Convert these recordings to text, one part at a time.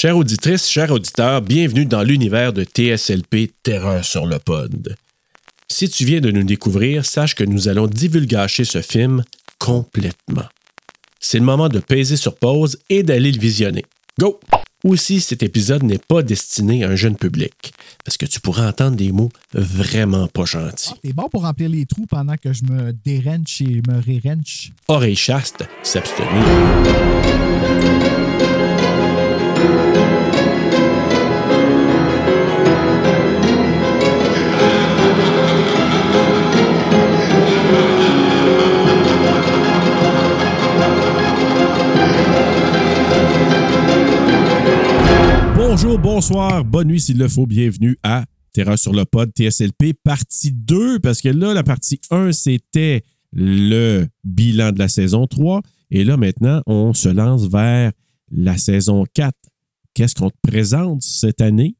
Chères auditrices, chers auditeurs, bienvenue dans l'univers de TSLP Terreur sur le pod. Si tu viens de nous découvrir, sache que nous allons divulgacher ce film complètement. C'est le moment de peser sur pause et d'aller le visionner. Go! Aussi, cet épisode n'est pas destiné à un jeune public, parce que tu pourras entendre des mots vraiment pas gentils. Ah, T'es bon pour remplir les trous pendant que je me dérenche et me rérenche. Oreille chaste, s'abstenir. Bonjour, bonsoir, bonne nuit s'il le faut. Bienvenue à Terreur sur le pod TSLP partie 2 parce que là la partie 1 c'était le bilan de la saison 3 et là maintenant on se lance vers la saison 4. Qu'est-ce qu'on te présente cette année?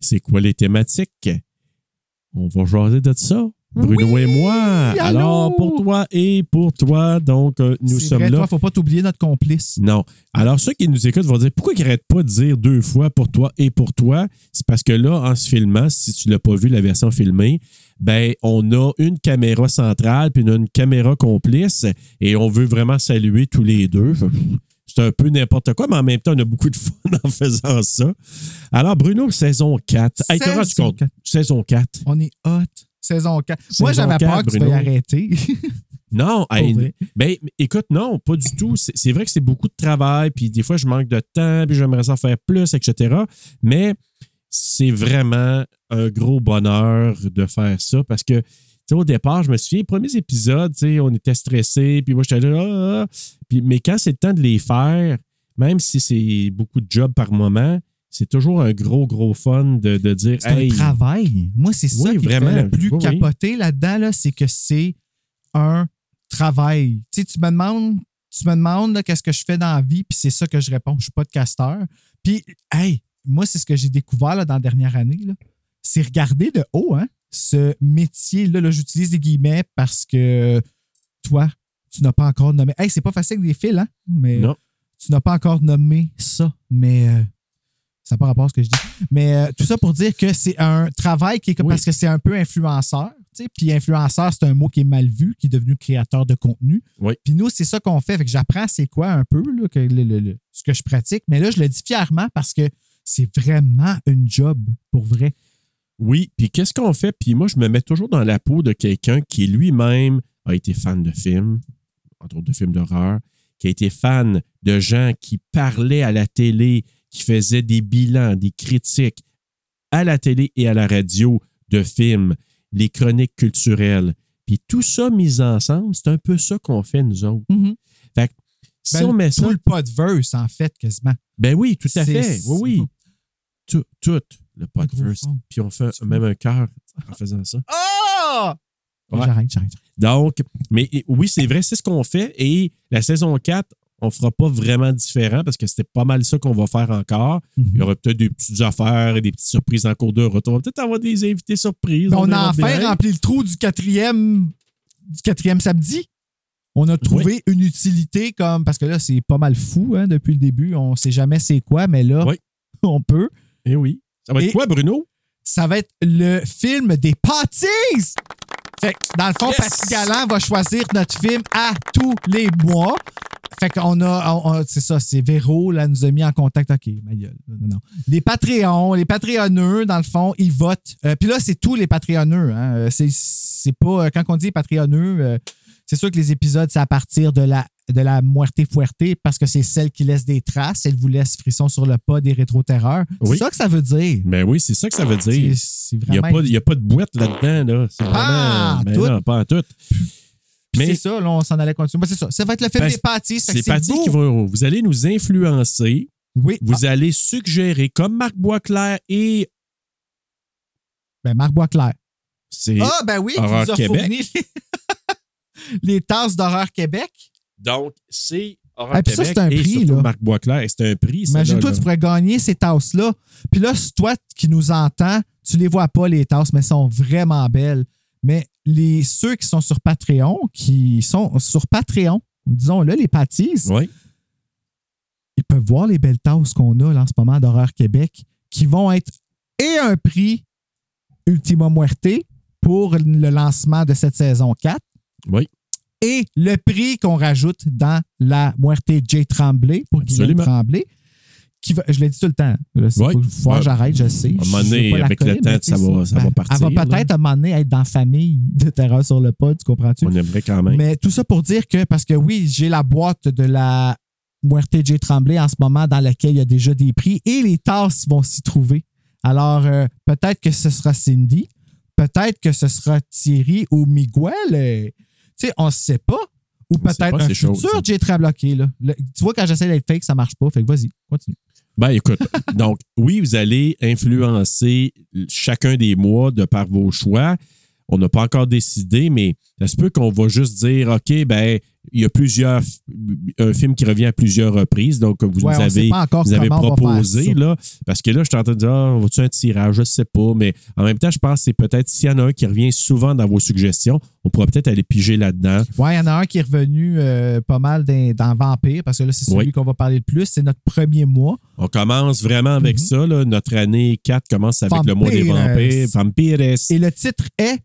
C'est quoi les thématiques? On va jaser de ça. Bruno Oui, et moi. allô? Alors pour toi et pour toi donc euh, nous sommes vrai, là. Toi, faut pas t'oublier notre complice. Non. Alors, ceux qui nous écoutent vont dire pourquoi ils n'arrêtent pas de dire deux fois pour toi et pour toi? C'est parce que là, en se filmant, si tu l'as pas vu la version filmée, ben, on a une caméra centrale puis on a une caméra complice et on veut vraiment saluer tous les deux. C'est un peu n'importe quoi, mais en même temps, on a beaucoup de fun en faisant ça. Alors, Bruno, saison 4. Hey, t'as rendu Saison compte? 4. Saison 4. On est hot. Saison 4. Saison Moi, j'avais 4, peur que tu y arrêter. Non, ben, écoute, non, pas du tout. C'est vrai que c'est beaucoup de travail, puis des fois, je manque de temps, puis j'aimerais ça faire plus, etc. Mais c'est vraiment un gros bonheur de faire ça parce que, tu sais, au départ, je me souviens, les premiers épisodes, tu sais, on était stressés, puis moi, j'étais là, ah, ah, ah. Puis, mais quand c'est le temps de les faire, même si c'est beaucoup de job par moment, c'est toujours un gros, gros fun de, de dire, C'est hey, un travail. Moi, c'est ça qui vraiment. me fait le plus Oui, oui. capoter là-dedans, là, c'est que c'est un travail. Tu sais, tu me demandes, tu me demandes qu'est-ce que je fais dans la vie, puis c'est ça que je réponds. Je suis pas de casteur. Puis, hey, moi, c'est ce que j'ai découvert là, dans la dernière année. là. C'est regarder de haut, hein, ce métier-là. Là, J'utilise des guillemets parce que toi, tu n'as pas encore nommé. Hey, c'est pas facile avec des fils, hein? Mais non. tu n'as pas encore nommé ça, mais euh, ça n'a pas rapport à ce que je dis. Mais euh, tout ça pour dire que c'est un travail qui est comme Oui. parce que c'est un peu influenceur. tu sais, Puis influenceur, c'est un mot qui est mal vu, qui est devenu créateur de contenu. Oui. Puis nous, c'est ça qu'on fait. Fait que j'apprends c'est quoi un peu là, que le- le- le- ce que je pratique. Mais là, je le dis fièrement parce que c'est vraiment une job pour vrai. Oui, puis qu'est-ce qu'on fait? Puis moi, je me mets toujours dans la peau de quelqu'un qui lui-même a été fan de films, entre autres de films d'horreur, qui a été fan de gens qui parlaient à la télé, qui faisaient des bilans, des critiques à la télé et à la radio de films, les chroniques culturelles. Puis tout ça mis ensemble, c'est un peu ça qu'on fait, nous autres. Fait que si Ben, on met tout ça... le podverse, en fait, quasiment. Ben oui, tout à fait. Oui, oui. Tout, tout le podverse. fond. Puis on fait même un cœur en faisant ça. Ouais. J'arrête, j'arrête. Donc, mais et- oui, c'est vrai, c'est ce qu'on fait. Et la saison 4, on fera pas vraiment différent parce que c'était pas mal ça qu'on va faire encore. Mhm. Il y aura peut-être des petites affaires et des petites surprises en cours de route. On va peut-être avoir des invités surprises. Ben, on a enfin rempli le trou du quatrième, du quatrième samedi. On a trouvé une utilité comme. Parce que là, c'est pas mal fou hein, depuis le début. On sait jamais c'est quoi, mais là, Oui. on peut. Eh oui. Ça va être quoi, Bruno? Ça va être le film des Patties! Fait que, dans le fond, Yes! Patty Galland va choisir notre film à tous les mois. Fait qu'on a, on- on- c'est ça, c'est Véro, là, nous a mis en contact. OK, ma gueule. Non, non. Les Patreons, les Patreonneux, dans le fond, ils votent. Euh, Puis là, c'est tous les Patreonneux. Hein. Euh, C'est, c'est pas, euh, quand on dit Patreonneux, euh, c'est sûr que les épisodes, c'est à partir de la, de la Muerte Fuerte parce que c'est celle qui laisse des traces. Elle vous laisse frisson sur le pas des rétro-terreurs. Oui. C'est ça que ça veut dire. Ben oui, c'est ça que ça veut dire. C'est, c'est Il n'y a, vraiment pas- il y a pas de boîte là-dedans. Là. C'est Pas vraiment. Ben tout. non, pas en tout. Mais c'est ça, là, on s'en allait continuer. Mais c'est ça. Ça va être le film Ben, des que c'est parti beau. qui vont. Vous allez nous influencer. Oui. Vous allez suggérer, comme Marc Boisclair et. Ah, ben, Marc Boisclair. C'est Ah, ben oui, qui nous a Québec. fourni les, tasses d'horreur Québec. Donc, c'est Horreur Ah, puis ça, c'est un prix, là. Marc Boisclair. C'est un prix. Imagine-toi, tu pourrais gagner ces tasses-là. Puis là, c'est toi qui nous entends, tu les vois pas, les tasses, mais elles sont vraiment belles. Mais les, ceux qui sont sur Patreon, qui sont sur Patreon, disons-le, les pâtisses, Oui. ils peuvent voir les belles tasses qu'on a là, en ce moment d'Horreur Québec, qui vont être et un prix Ultima Muerte pour le lancement de cette saison 4 Oui. Et le prix qu'on rajoute dans la Muerte J. Tremblay pour Guillaume. Tremblay. Qui va, je l'ai dit tout le temps. Faut, faut que Ouais. j'arrête, je sais. À un moment donné, avec le temps, ça va- ça va ben, partir, Elle va peut-être à un moment donné être dans la famille de Terreur sur le pod, tu comprends-tu? On aimerait quand même. Mais tout ça pour dire que, parce que oui, j'ai la boîte de la Muerte J. Tremblay en ce moment dans laquelle il y a déjà des prix et les tasses vont s'y trouver. Alors, euh, peut-être que ce sera Cindy, peut-être que ce sera Thierry ou Miguel. Tu sais, on ne sait pas. Ou peut-être un futur ça. J. Tremblay. OK, là. Le- tu vois, quand j'essaie d'être fake, ça marche pas. Fait que vas-y, continue. Ben écoute, donc oui, vous allez influencer chacun des mois de par vos choix. On n'a pas encore décidé, mais ça se peut qu'on va juste dire, OK, ben il y a plusieurs, un film qui revient à plusieurs reprises, donc vous Ouais, nous avez, vous avez proposé, là, parce que là, je suis en train de dire, ah, va-tu un tirage, je sais pas, mais en même temps, je pense que c'est peut-être, s'il y en a un qui revient souvent dans vos suggestions, on pourra peut-être aller piger là-dedans. Ouais, il y en a un qui est revenu euh, pas mal dans, dans Vampire, parce que là, c'est celui Oui. qu'on va parler le plus. C'est notre premier mois. On commence vraiment avec Mhm. ça, là. notre année 4 commence avec le mois des vampires, vampires. Et le titre est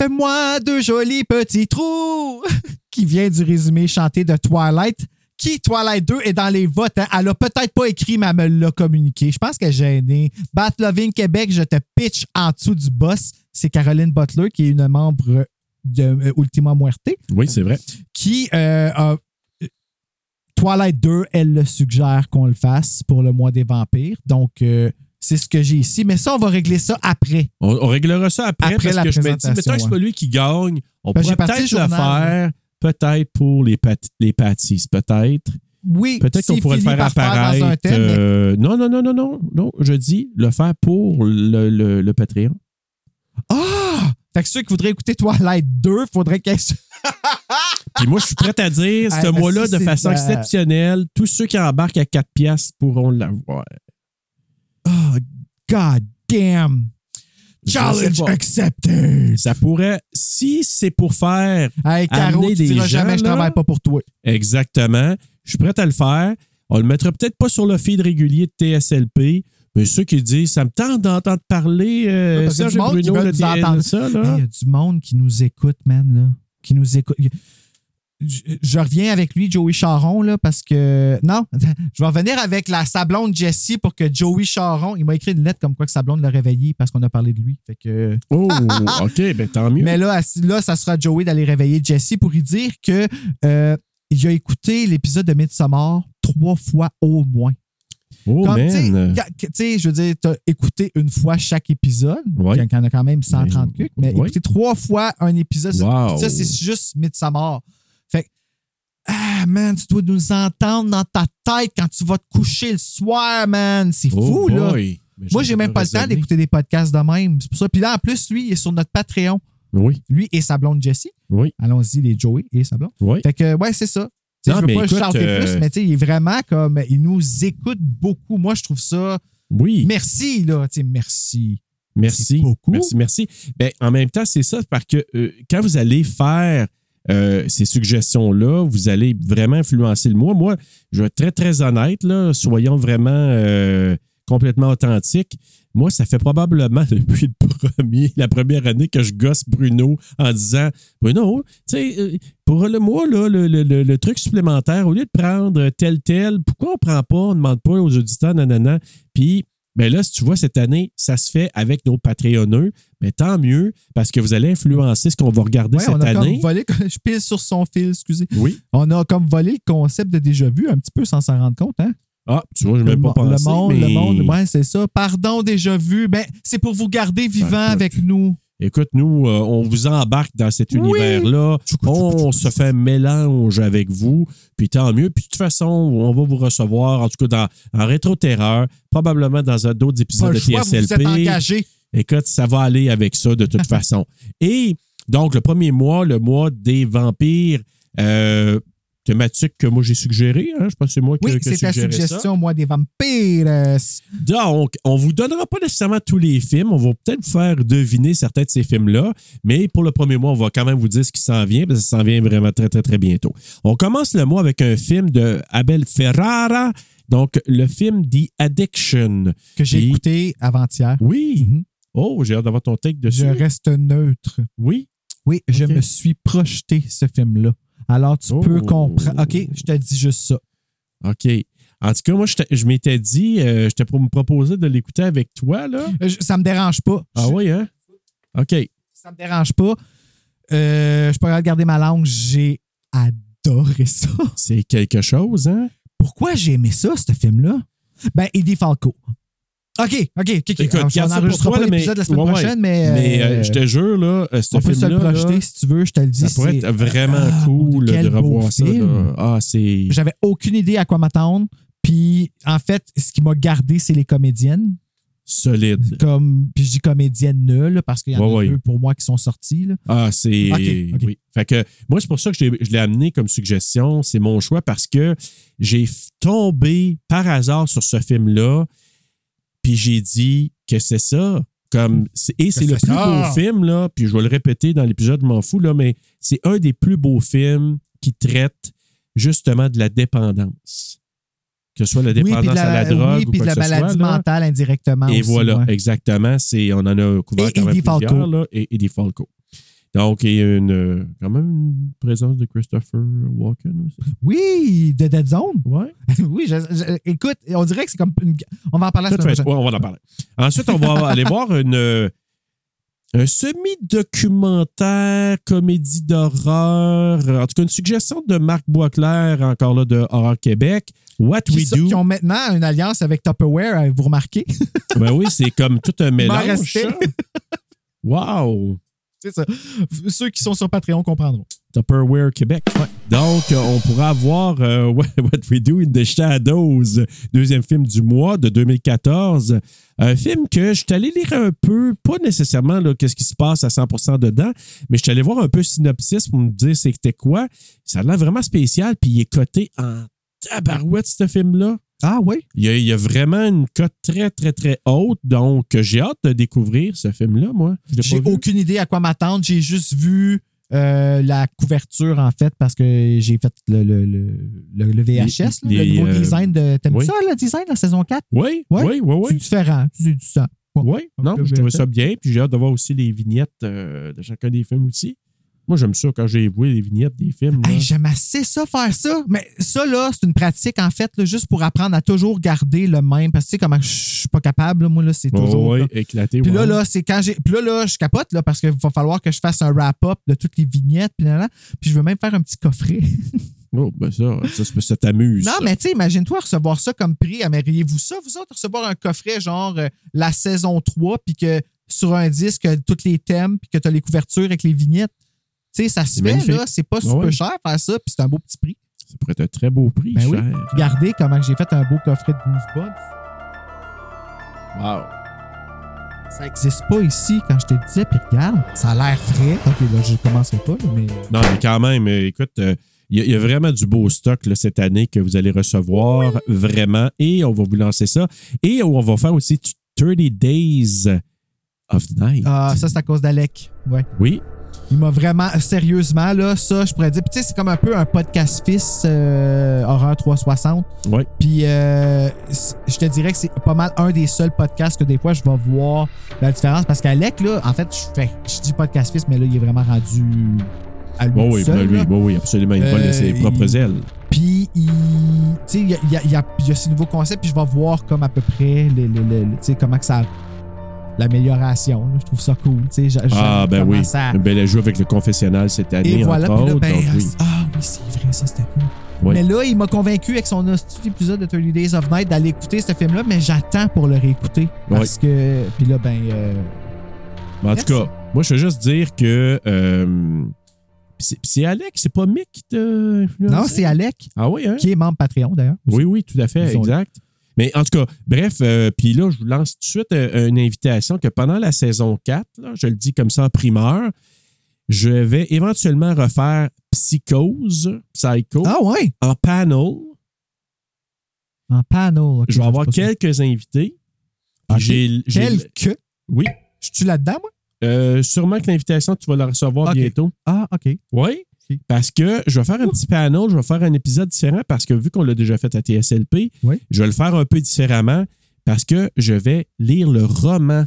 Fais-moi deux jolis petits trous qui vient du résumé chanté de Twilight. Qui, Twilight 2, est dans les votes. hein? Elle a peut-être pas écrit, mais elle me l'a communiqué. Je pense qu'elle est gênée. Loving Québec, je te pitch en dessous du boss. C'est Caroline Butler, qui est une membre de euh, Ultima Muerte, Oui, c'est vrai. qui euh, a- Twilight 2, elle le suggère qu'on le fasse pour le mois des vampires. Donc, euh, c'est ce que j'ai ici. Mais ça, on va régler ça après. On, on réglera ça après, Après parce la que je me dis, mettons que c'est pas lui qui gagne, on Ben, pourrait peut-être le faire, peut-être pour les, pat les patties, peut-être. Oui, Peut-être qu'on pourrait le faire par apparaître. mais- euh, non, non, non, non, non, non, je dis le faire pour le, le, le Patreon. Ah! Fait que ceux qui voudraient écouter Twilight 2, faudrait qu'elles. Puis moi, je suis prêt à dire, ce ben, mois-là, de façon de- exceptionnelle, tous ceux qui embarquent à 4 piastres pourront l'avoir. Oh, God damn! Challenge accepted! Ça pourrait, si c'est pour faire Hey, Caro, Amener tu des diras gens, jamais je là. travaille pas pour toi. Exactement. Je suis prêt à le faire. On le mettra peut-être pas sur le feed régulier de TSLP, mais ceux qui disent ça me tente d'entendre parler euh, Serge Bruno là. Il y a du monde qui nous écoute, man, là. Qui nous écoute. Je, je reviens avec lui, Joey Charon, là, parce que. Non, je vais revenir avec la sablonde Jessie pour que Joey Charon. Il m'a écrit une lettre comme quoi que Sablonde l'a réveillé parce qu'on a parlé de lui. Fait que. Oh, OK, ben tant mieux. Mais là, là, ça sera Joey d'aller réveiller Jesse pour lui dire que euh, il a écouté l'épisode de Midsommar trois fois au moins. oh, tu sais, je veux dire, tu as écouté une fois chaque épisode, Ouais. quand il y en a quand même 130 Mais- cucs, mais ouais. écouter trois fois un épisode, Wow. ça, c'est juste Midsommar. Fait que, ah, man, tu dois nous entendre dans ta tête quand tu vas te coucher le soir, man. C'est Oh fou, là. Mais Moi, je j'ai même pas le temps d'écouter des podcasts de même. C'est pour ça. Puis là, en plus, lui, il est sur notre Patreon. Oui, Lui et sa blonde Jessie. oui, Allons-y, les Joey et sa blonde. oui. Fait que, ouais, c'est ça. Non, je veux mais pas écoute, chanter euh, plus, mais tu sais, il est vraiment comme. Il nous écoute beaucoup. Moi, je trouve ça. Oui, Merci, là. Tu sais, merci. merci. beaucoup. Merci, merci. Ben, en même temps, c'est ça, parce que euh, quand vous allez faire euh, ces suggestions-là, vous allez vraiment influencer le mois. Moi, je vais être très, très honnête, là, soyons vraiment euh, complètement authentiques. Moi, ça fait probablement depuis le premier, la première année que je gosse Bruno en disant Bruno, tu sais, euh, pour le mois, là, le, le- le- le truc supplémentaire, au lieu de prendre tel, tel, pourquoi on prend pas, on ne demande pas aux auditeurs, nanana. Puis, ben là, si tu vois, cette année, ça se fait avec nos Patreonneux. Mais tant mieux, parce que vous allez influencer ce qu'on va regarder Ouais, on cette a année. comme volé. Je pile sur son fil, excusez. Oui. On a comme volé le concept de déjà vu un petit peu sans s'en rendre compte, hein? Ah, tu vois, je même pas pensé. le monde, mais... le monde, ouais, c'est ça. Pardon, déjà vu. Ben, c'est pour vous garder vivant avec nous. Écoute, nous, euh, on vous embarque dans cet Oui. univers-là. On se fait mélange avec vous, puis tant mieux. Puis de toute façon, on va vous recevoir, en tout cas dans, en rétro-terreur, probablement dans un- d'autres épisodes de choix, vous vous êtes TSLP. Écoute, ça va aller avec ça de toute façon. Et donc, le premier mois, le mois des vampires, euh, thématique que moi j'ai suggérée. Hein? Je pense que c'est moi qui Oui, c'est ta ça. suggestion, moi, des vampires. Donc, on vous donnera pas nécessairement tous les films. On va peut-être vous faire deviner certains de ces films-là. Mais pour le premier mois, on va quand même vous dire ce qui s'en vient, parce que ça s'en vient vraiment très, très, très bientôt. On commence le mois avec un film de Abel Ferrara. Donc, le film The Addiction. Que j'ai Et- écouté avant-hier. Oui. Mhm. Oh, j'ai hâte d'avoir ton take dessus. Je reste neutre. Oui. Oui, je me suis projeté ce film-là. Alors, tu Oh. peux comprendre. OK, je te dis juste ça. OK. En tout cas, moi, je, t'ai- je m'étais dit, euh, j'étais pour me proposer de l'écouter avec toi, là. Euh, je- Ça me dérange pas. Ah Je- oui, hein? OK. Ça me dérange pas. Euh, je peux regarder ma langue. J'ai adoré ça. C'est quelque chose, hein? Pourquoi j'ai aimé ça, ce film-là? Ben, Eddie Falco. OK, OK, OK. Écoute, Alors, on n'enregistrera pas l'épisode la semaine ouais, ouais. prochaine, mais... Mais euh, euh, je te jure, là, euh, ce on peut se le projeter là, si tu veux, je te le dis. ça pourrait être vraiment Ah, cool de revoir ça. là. Ah, c'est. J'avais aucune idée à quoi m'attendre. Puis, en fait, ce qui m'a gardé, c'est les comédiennes. Solide. Comme, puis je dis comédiennes nulles parce qu'il y en Ouais, a ouais. deux pour moi qui sont sorties. là. Ah, c'est. Ok, ok. Oui. Fait que moi, c'est pour ça que je l'ai- amené comme suggestion. C'est mon choix parce que j'ai tombé par hasard sur ce film-là. Puis j'ai dit que c'est ça. Comme, c'est- et c'est le plus beau film, là. Puis je vais le répéter dans l'épisode, je m'en fous, là, mais c'est un des plus beaux films qui traite justement de la dépendance. Que ce soit la Oui, puis dépendance la, à la drogue oui, ou de la soit, maladie là. mentale indirectement. Et aussi, voilà, ouais. exactement. On en a couvert Et quand même Eddie plusieurs, Falco. là, et Eddie Falco. Donc, il y a une, euh, quand même une présence de Christopher Walken aussi. Oui, de Dead Zone. Ouais. oui, je- je- écoute, on dirait que c'est comme. une- on va en parler la Tout semaine fait. prochaine. Ouais, on va en parler. Ensuite, on va aller voir une, euh, un semi-documentaire, comédie d'horreur. En tout cas, une suggestion de Marc Boisclair, encore là, de Horror Québec. What We Do. qui ont maintenant une alliance avec Tupperware, euh, vous remarquez? Ben oui, c'est comme tout un mélange. Wow! Ça. Ceux qui sont sur Patreon comprendront. Tupperware Québec. Donc, euh, on pourra voir euh, What We Do in the Shadows, deuxième film du mois de 2014. Un film que je suis allé lire un peu, pas nécessairement qu'est-ce qui se passe à 100% dedans, mais je suis allé voir un peu synopsis pour me dire c'était quoi. Ça a l'air vraiment spécial, puis il est coté en tabarouette, ce film-là. Ah oui? Il y, a, il y a vraiment une cote très, très, très haute. Donc, j'ai hâte de découvrir ce film-là, moi. J'ai aucune idée à quoi m'attendre. J'ai juste vu euh, la couverture, en fait, parce que j'ai fait le, le, le, le- VHS, là, Les- le nouveau euh, design de. T'aimes oui. ça, le design de la saison 4? Oui, oui, oui, oui. C'est différent. C'est du sang. Oui, non, je trouvais ça bien. Puis j'ai hâte de voir aussi les vignettes euh, de chacun des films aussi. Moi, j'aime ça quand j'ai vu les vignettes des films. Hey, J'aime assez ça, faire ça. Mais ça, là, c'est une pratique, en fait, là, juste pour apprendre à toujours garder le même. Parce que tu sais, comment je suis pas capable, là, moi, là, c'est toujours. ouais, là. éclaté. Puis là, ouais. là, c'est quand j'ai. Puis là, là, je capote, là, parce qu'il va falloir que je fasse un wrap-up de toutes les vignettes. Puis, là, là. puis je veux même faire un petit coffret. Oh, ben ça, ça, ça, t'amuse. non, mais tu sais, imagine-toi recevoir ça comme prix. Aimeriez-vous ça, vous autres, recevoir un coffret genre euh, la saison 3, puis que sur un disque, euh, tous les thèmes, puis que tu as les couvertures avec les vignettes? Tu sais, ça se fait, là. C'est pas super ouais. cher faire ça, puis c'est un beau petit prix. Ça pourrait être un très beau prix, Ben oui. cher. Regardez comment j'ai fait un beau coffret de Goosebumps. Wow. Ça n'existe pas ici quand je te disais, puis regarde, ça a l'air frais. Ok, là, je commencerai pas, mais. Non, mais quand même, euh, écoute, euh, il y, a- il y a vraiment du beau stock là, cette année que vous allez recevoir, vraiment. Et on va vous lancer ça. Et on va faire aussi 30 Days of Night. Ah, ça, c'est à cause d'Alec. Ouais. Oui, Il m'a vraiment, sérieusement, là, ça, je pourrais dire. Puis, tu sais, c'est comme un peu un podcast fils euh, Horreur 360. oui. Puis, euh, je te dirais que c'est pas mal un des seuls podcasts que des fois, je vais voir la différence. Parce qu'Alec, là, en fait, je fais, je dis podcast fils, mais là, il est vraiment rendu à lui oui, seul. ben, lui, oui, absolument. Il vole Euh, ses propres il- ailes. Puis, il, tu sais, il y a, il y a- il y a- ce nouveau concept, puis je vais voir comme à peu près les, les- les- les- tu sais, comment que ça. L'amélioration, je trouve ça cool. tu sais, Ah, ben oui. ça- Ben, elle joue avec le confessionnal cette année, Et voilà, entre autres. ben, donc, oui. ah oui, c'est vrai, ça c'était cool. Oui. Mais là, il m'a convaincu avec son épisode de 30 Days of Night d'aller écouter ce film-là, mais j'attends pour le réécouter. Parce que. Puis là, ben. euh, Mais en tout cas, moi, je veux juste dire que. euh, c'est pis c'est pas Mick qui t'a influencé? Non, c'est Alec, Ah oui, hein? qui est membre Patreon d'ailleurs. Oui, oui, tout à fait, exact. Mais en tout cas, bref, euh, puis là, je vous lance tout de suite euh, une invitation que pendant la saison 4, là, je le dis comme ça en primeur, je vais éventuellement refaire Psychose, Psycho, Ah ouais? en panel. En panel. ok, Je vais avoir ça. quelques invités. J'ai, j'ai- Quelques. Oui. Je suis là-dedans, moi? Euh, sûrement que l'invitation, tu vas la recevoir bientôt. Ah, OK. Oui. Parce que je vais faire un petit panel, je vais faire un épisode différent parce que vu qu'on l'a déjà fait à TSLP, Oui. je vais le faire un peu différemment parce que je vais lire le roman.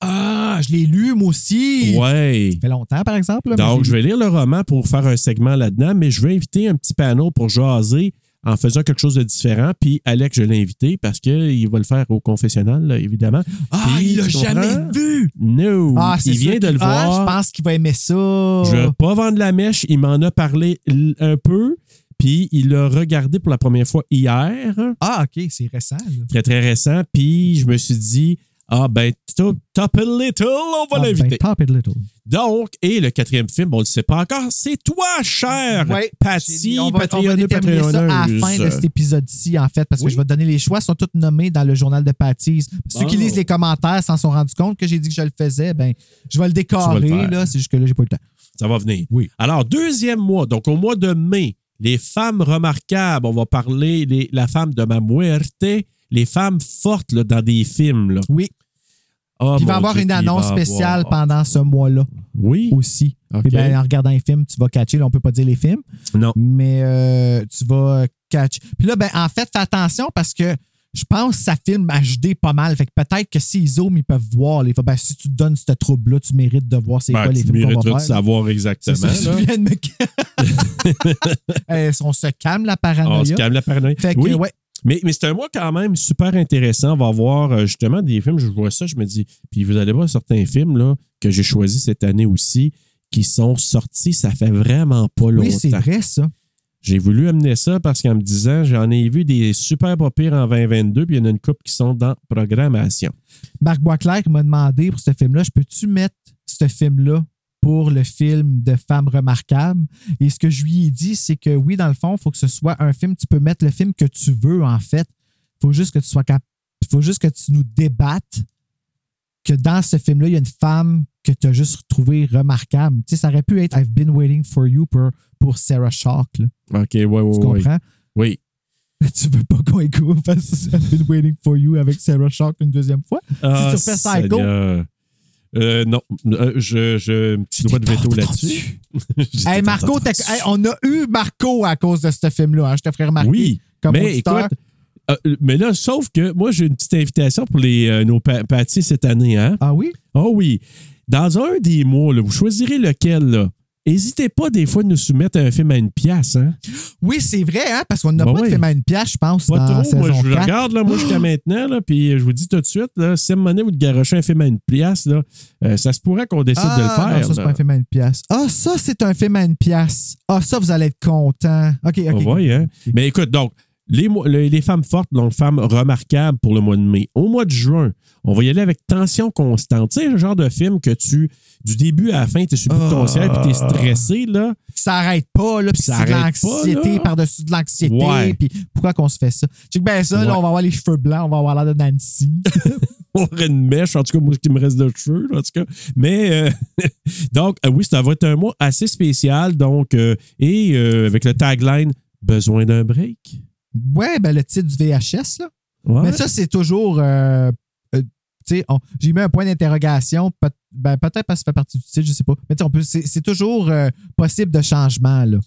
Ah, je l'ai lu, moi aussi. Ouais. Ça fait longtemps, par exemple. là, Donc, je vais lire le roman pour faire un segment là-dedans, mais je vais inviter un petit panel pour jaser en faisant quelque chose de différent. Puis Alex, je l'ai invité parce qu'il va le faire au confessionnal, là, évidemment. Ah, Puis, il l'a jamais vu. No. Ah, il vient de le Ah, voir. je pense qu'il va aimer ça. Je vais pas vendre la mèche. Il m'en a parlé un peu. Puis il l'a regardé pour la première fois hier. Ah, OK, c'est récent. Là. Très, très récent. Puis je me suis dit, ah ben, top, top a little, on va Ah, l'inviter. ben, Top it little. Donc, et le quatrième film, on ne le sait pas encore, c'est toi, cher Ouais, Patty, on va, on va Patreonneux, déterminer ça à la fin de Patreonneuse. cet épisode-ci, en fait, parce Oui. que je vais te donner les choix. Ils sont tous nommés dans le journal de Patty's. Ceux qui lisent les commentaires s'en sont rendus compte que j'ai dit que je le faisais. Ben, je vais le décorer. là. C'est juste que là, j'ai pas eu le temps. Ça va venir. Oui. Alors, deuxième mois, donc au mois de mai, les femmes remarquables, on va parler les, la femme de ma muerte, les femmes fortes là, dans des films. Là. Oui. Oh, Puis il va y avoir Dieu, une annonce spéciale avoir. pendant ce mois-là Oui. aussi. OK. Puis ben, en regardant les films, tu vas catcher. Là, on peut pas dire les films, Non. mais euh, tu vas catch. Puis là, ben, en fait, fais attention parce que je pense que ça filme HD pas mal. Fait que peut-être que s'ils zooment, ils peuvent voir. Les... Ben, si tu te donnes ce trouble-là, tu mérites de voir c'est Ben, quoi les tu films qu'on mériterais va de savoir exactement. ça, je viens de me- on se calme la On se paranoïa. calme la paranoïa. Fait que, oui, ouais. Mais, mais c'est un mois quand même super intéressant. On va voir euh, justement des films. Je vois ça, je me dis. Puis vous allez voir certains films là, que j'ai choisis cette année aussi qui sont sortis, ça fait vraiment pas longtemps. Oui, c'est vrai, ça. J'ai voulu amener ça parce qu'en me disant, j'en ai vu des super pas pires en 2022, puis il y en a une couple qui sont dans programmation. Marc Boisclair m'a demandé pour ce film-là, je peux-tu mettre ce film-là pour le film de Femmes remarquables? Et ce que je lui ai dit, c'est que oui, dans le fond, il faut que ce soit un film, tu peux mettre le film que tu veux, en fait. Il faut juste que tu sois capable. Il faut juste que tu nous débattes que dans ce film-là, il y a une femme que tu as juste retrouvée remarquable. Tu sais, ça aurait pu être I've been waiting for you pour, pour Sarah Shark. là. OK, ouais, ouais, Tu comprends? Oui. Tu veux pas qu'on écoute parce que I've been waiting for you avec Sarah Shark une deuxième fois? Ah, tu refais Psycho? Euh, non, Euh, je, je petit droit de veto là-dessus? Hey, Marco, hey, on a eu Marco à cause de ce film-là. hein, je te ferai remarquer. Oui, comme mais auditeur. écoute, euh, mais là, sauf que moi, j'ai une petite invitation pour les, euh, nos pa- pâtis cette année. Hein? Ah oui? Oh oui. Dans un des mois, là, vous choisirez lequel. là? N'hésitez pas des fois de nous soumettre un film à une pièce. Hein? Oui, c'est vrai, hein, parce qu'on n'a Ben pas oui. de film à une pièce, je pense, Pas dans trop. Moi, je 4. regarde là, moi jusqu'à maintenant, là, puis je vous dis tout de suite, là, si à un moment donné, vous garochez un film à une pièce, là, euh, ça se pourrait qu'on décide ah, de le faire. non, ça, c'est pas un film à une pièce. Ah, ça, c'est un film à une pièce. Ah, ça, vous allez être content. OK, OK. On voit, hein? Mais écoute, donc, les, femmes fortes, donc femmes remarquables pour le mois de mai. Au mois de juin, on va y aller avec tension constante. Tu sais, le genre de film que tu, du début à la fin, tu es sur ton Ah. ciel puis tu es stressé, là. Ça arrête pas, là, puis Ça de l'anxiété par-dessus de l'anxiété. Ouais. Puis pourquoi qu'on se fait ça? Check bien ça, là, on va avoir les cheveux blancs, on va avoir l'air de Nancy. On aurait une mèche, en tout cas, moi, ce qui me reste de cheveux, là, en tout cas. Mais, euh, donc, euh, oui, ça va être un mois assez spécial. Donc, euh, et avec le tagline Besoin d'un break. Ouais, ben le titre du VHS, là. Ouais. Mais ça, c'est toujours. euh, euh, tu sais, on- j'ai mis un point d'interrogation. ben, peut-être parce que ça fait partie du titre, je sais pas. Mais tu sais, on peut- c'est toujours euh, possible de changement, là.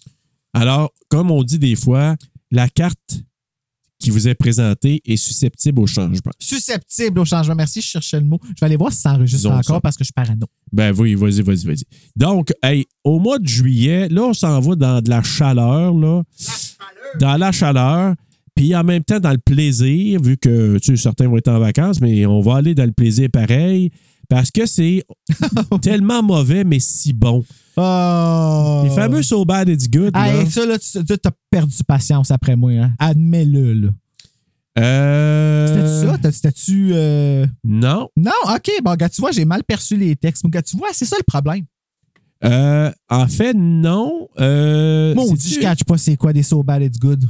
Alors, comme on dit des fois, la carte qui vous est présentée est susceptible au changement. Susceptible au changement. Merci, je cherchais le mot. Je vais aller voir si ça enregistre Disons encore ça. parce que je suis parano. Ben oui, vas-y, vas-y, vas-y. Donc, hey, au mois de juillet, là, on s'en va dans de la chaleur, là. Dans la chaleur. Puis en même temps, dans le plaisir, vu que tu sais, certains vont être en vacances, mais on va aller dans le plaisir pareil. Parce que c'est tellement mauvais, mais si bon. Oh! Les fameux So Bad It's Good. là. Hey, ça, là, tu as perdu patience après moi. Hein? Admets-le, là. Euh, C'était-tu ça? C'était-tu. euh, Non. Non, OK. Bon, gars, tu vois, j'ai mal perçu les textes. Mon gars, tu vois, c'est ça le problème. Euh, en fait, non. Euh, Moi, on c'est-tu- dit, je catch pas c'est quoi des so bad, it's good.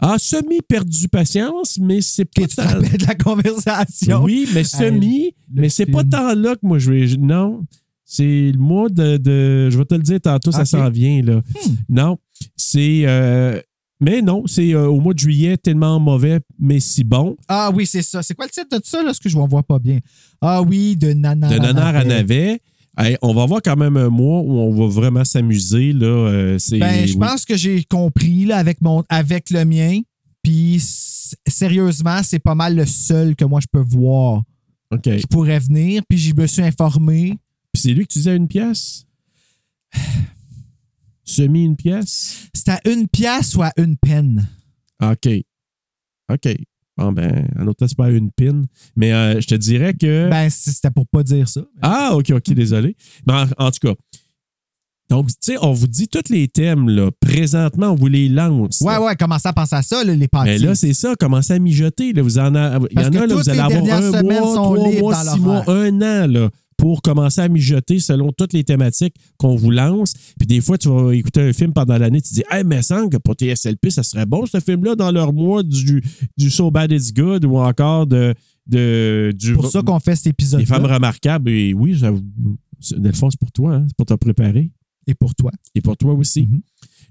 Ah, semi-perdu patience, mais c'est pas tu tant- de la conversation? Oui, mais semi, mais c'est pas tant là que moi je vais. Non. C'est le mois de, de- Je vais te le dire tantôt, ça s'en vient, là. Hmm. Non, c'est. euh, mais non, c'est euh, au mois de juillet, tellement mauvais, mais si bon. Ah oui, c'est ça. C'est quoi le titre de ça, là? Parce que je ne vois pas bien? Ah oui, de Nanar. De nanar à Navet. Hey, on va avoir quand même un mois où on va vraiment s'amuser. Là, euh, Ben, je oui. pense que j'ai compris là, avec, mon, avec le mien. Puis, sérieusement, c'est pas mal le seul que moi je peux voir OK. qui pourrait venir. Puis, je me suis informé. Puis c'est lui que tu disais une pièce? Semi une pièce? C'est à une pièce ou à une peine. OK. OK. Bon, ben, en autre c'est pas une pin. Mais euh, je te dirais que. Ben, c'était pour pas dire ça. Ah, OK, OK, désolé. Mais en, en tout cas. Donc, tu sais, on vous dit tous les thèmes, là. Présentement, on vous les lance. Ouais, là. ouais, commencez à penser à ça, là, les Mais pâtisses. là, c'est ça, commencez à mijoter. Là. Vous en a- il y en a, là, vous allez avoir un mois, trois mois, six mois, un an là, pour commencer à mijoter selon toutes les thématiques qu'on vous lance. Puis des fois, tu vas écouter un film pendant l'année, tu te dis Hey, mais semble que pour TSLP, ça serait bon ce film-là dans leur mois du, du So Bad It's Good ou encore de, de du C'est pour ça qu'on fait cet épisode des femmes remarquables. Et oui, ça, c'est- c'est pour toi, hein, c'est pour te préparer. Et pour toi. Et pour toi aussi. Mhm.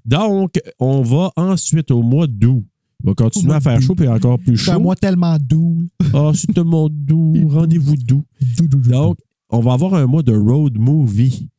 Donc, on va ensuite au mois d'août. On va continuer à faire chaud puis encore plus C'est un chaud. mois tellement doux. Ah, c'est un mois doux, rendez-vous doux. Doux, doux, doux. Donc, on va avoir un mois de road movie.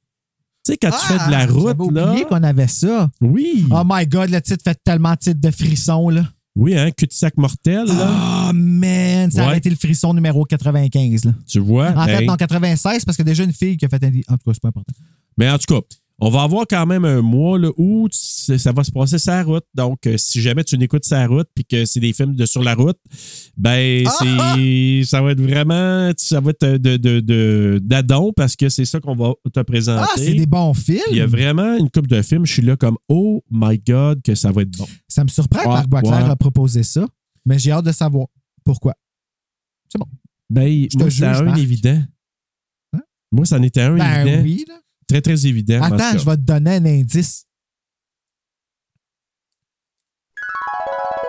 Tu sais, quand tu fais de la Ah, route, là. oublié qu'on avait ça. Oui. Oh my God, le titre fait tellement titre de frisson, là. Oui, hein, cul-de-sac mortel, là. Oh man, ça Ouais. a été le frisson numéro 95. Là. Tu vois? En fait, non, 96, parce que déjà une fille qui a fait un. En tout cas, c'est pas important. Mais en tout cas, on va avoir quand même un mois là, où tu- ça va se passer la route. Donc, euh, si jamais tu n'écoutes sa route puis que c'est des films de sur la route, ben, Ah, c'est, ça va être vraiment, ça va être de, de, d'adon parce que c'est ça qu'on va te présenter. Ah, c'est des bons films. Il y a vraiment une coupe de films, je suis là comme, oh my God, que ça va être bon. Ça me surprend que Marc Boisclair ouais. a proposé ça, mais j'ai hâte de savoir pourquoi. Ben, te moi, juge, c'était un évident. Hein? Moi, ça en était un Ben évident. oui, là. Très, très évident. Attends, je vais te donner un indice.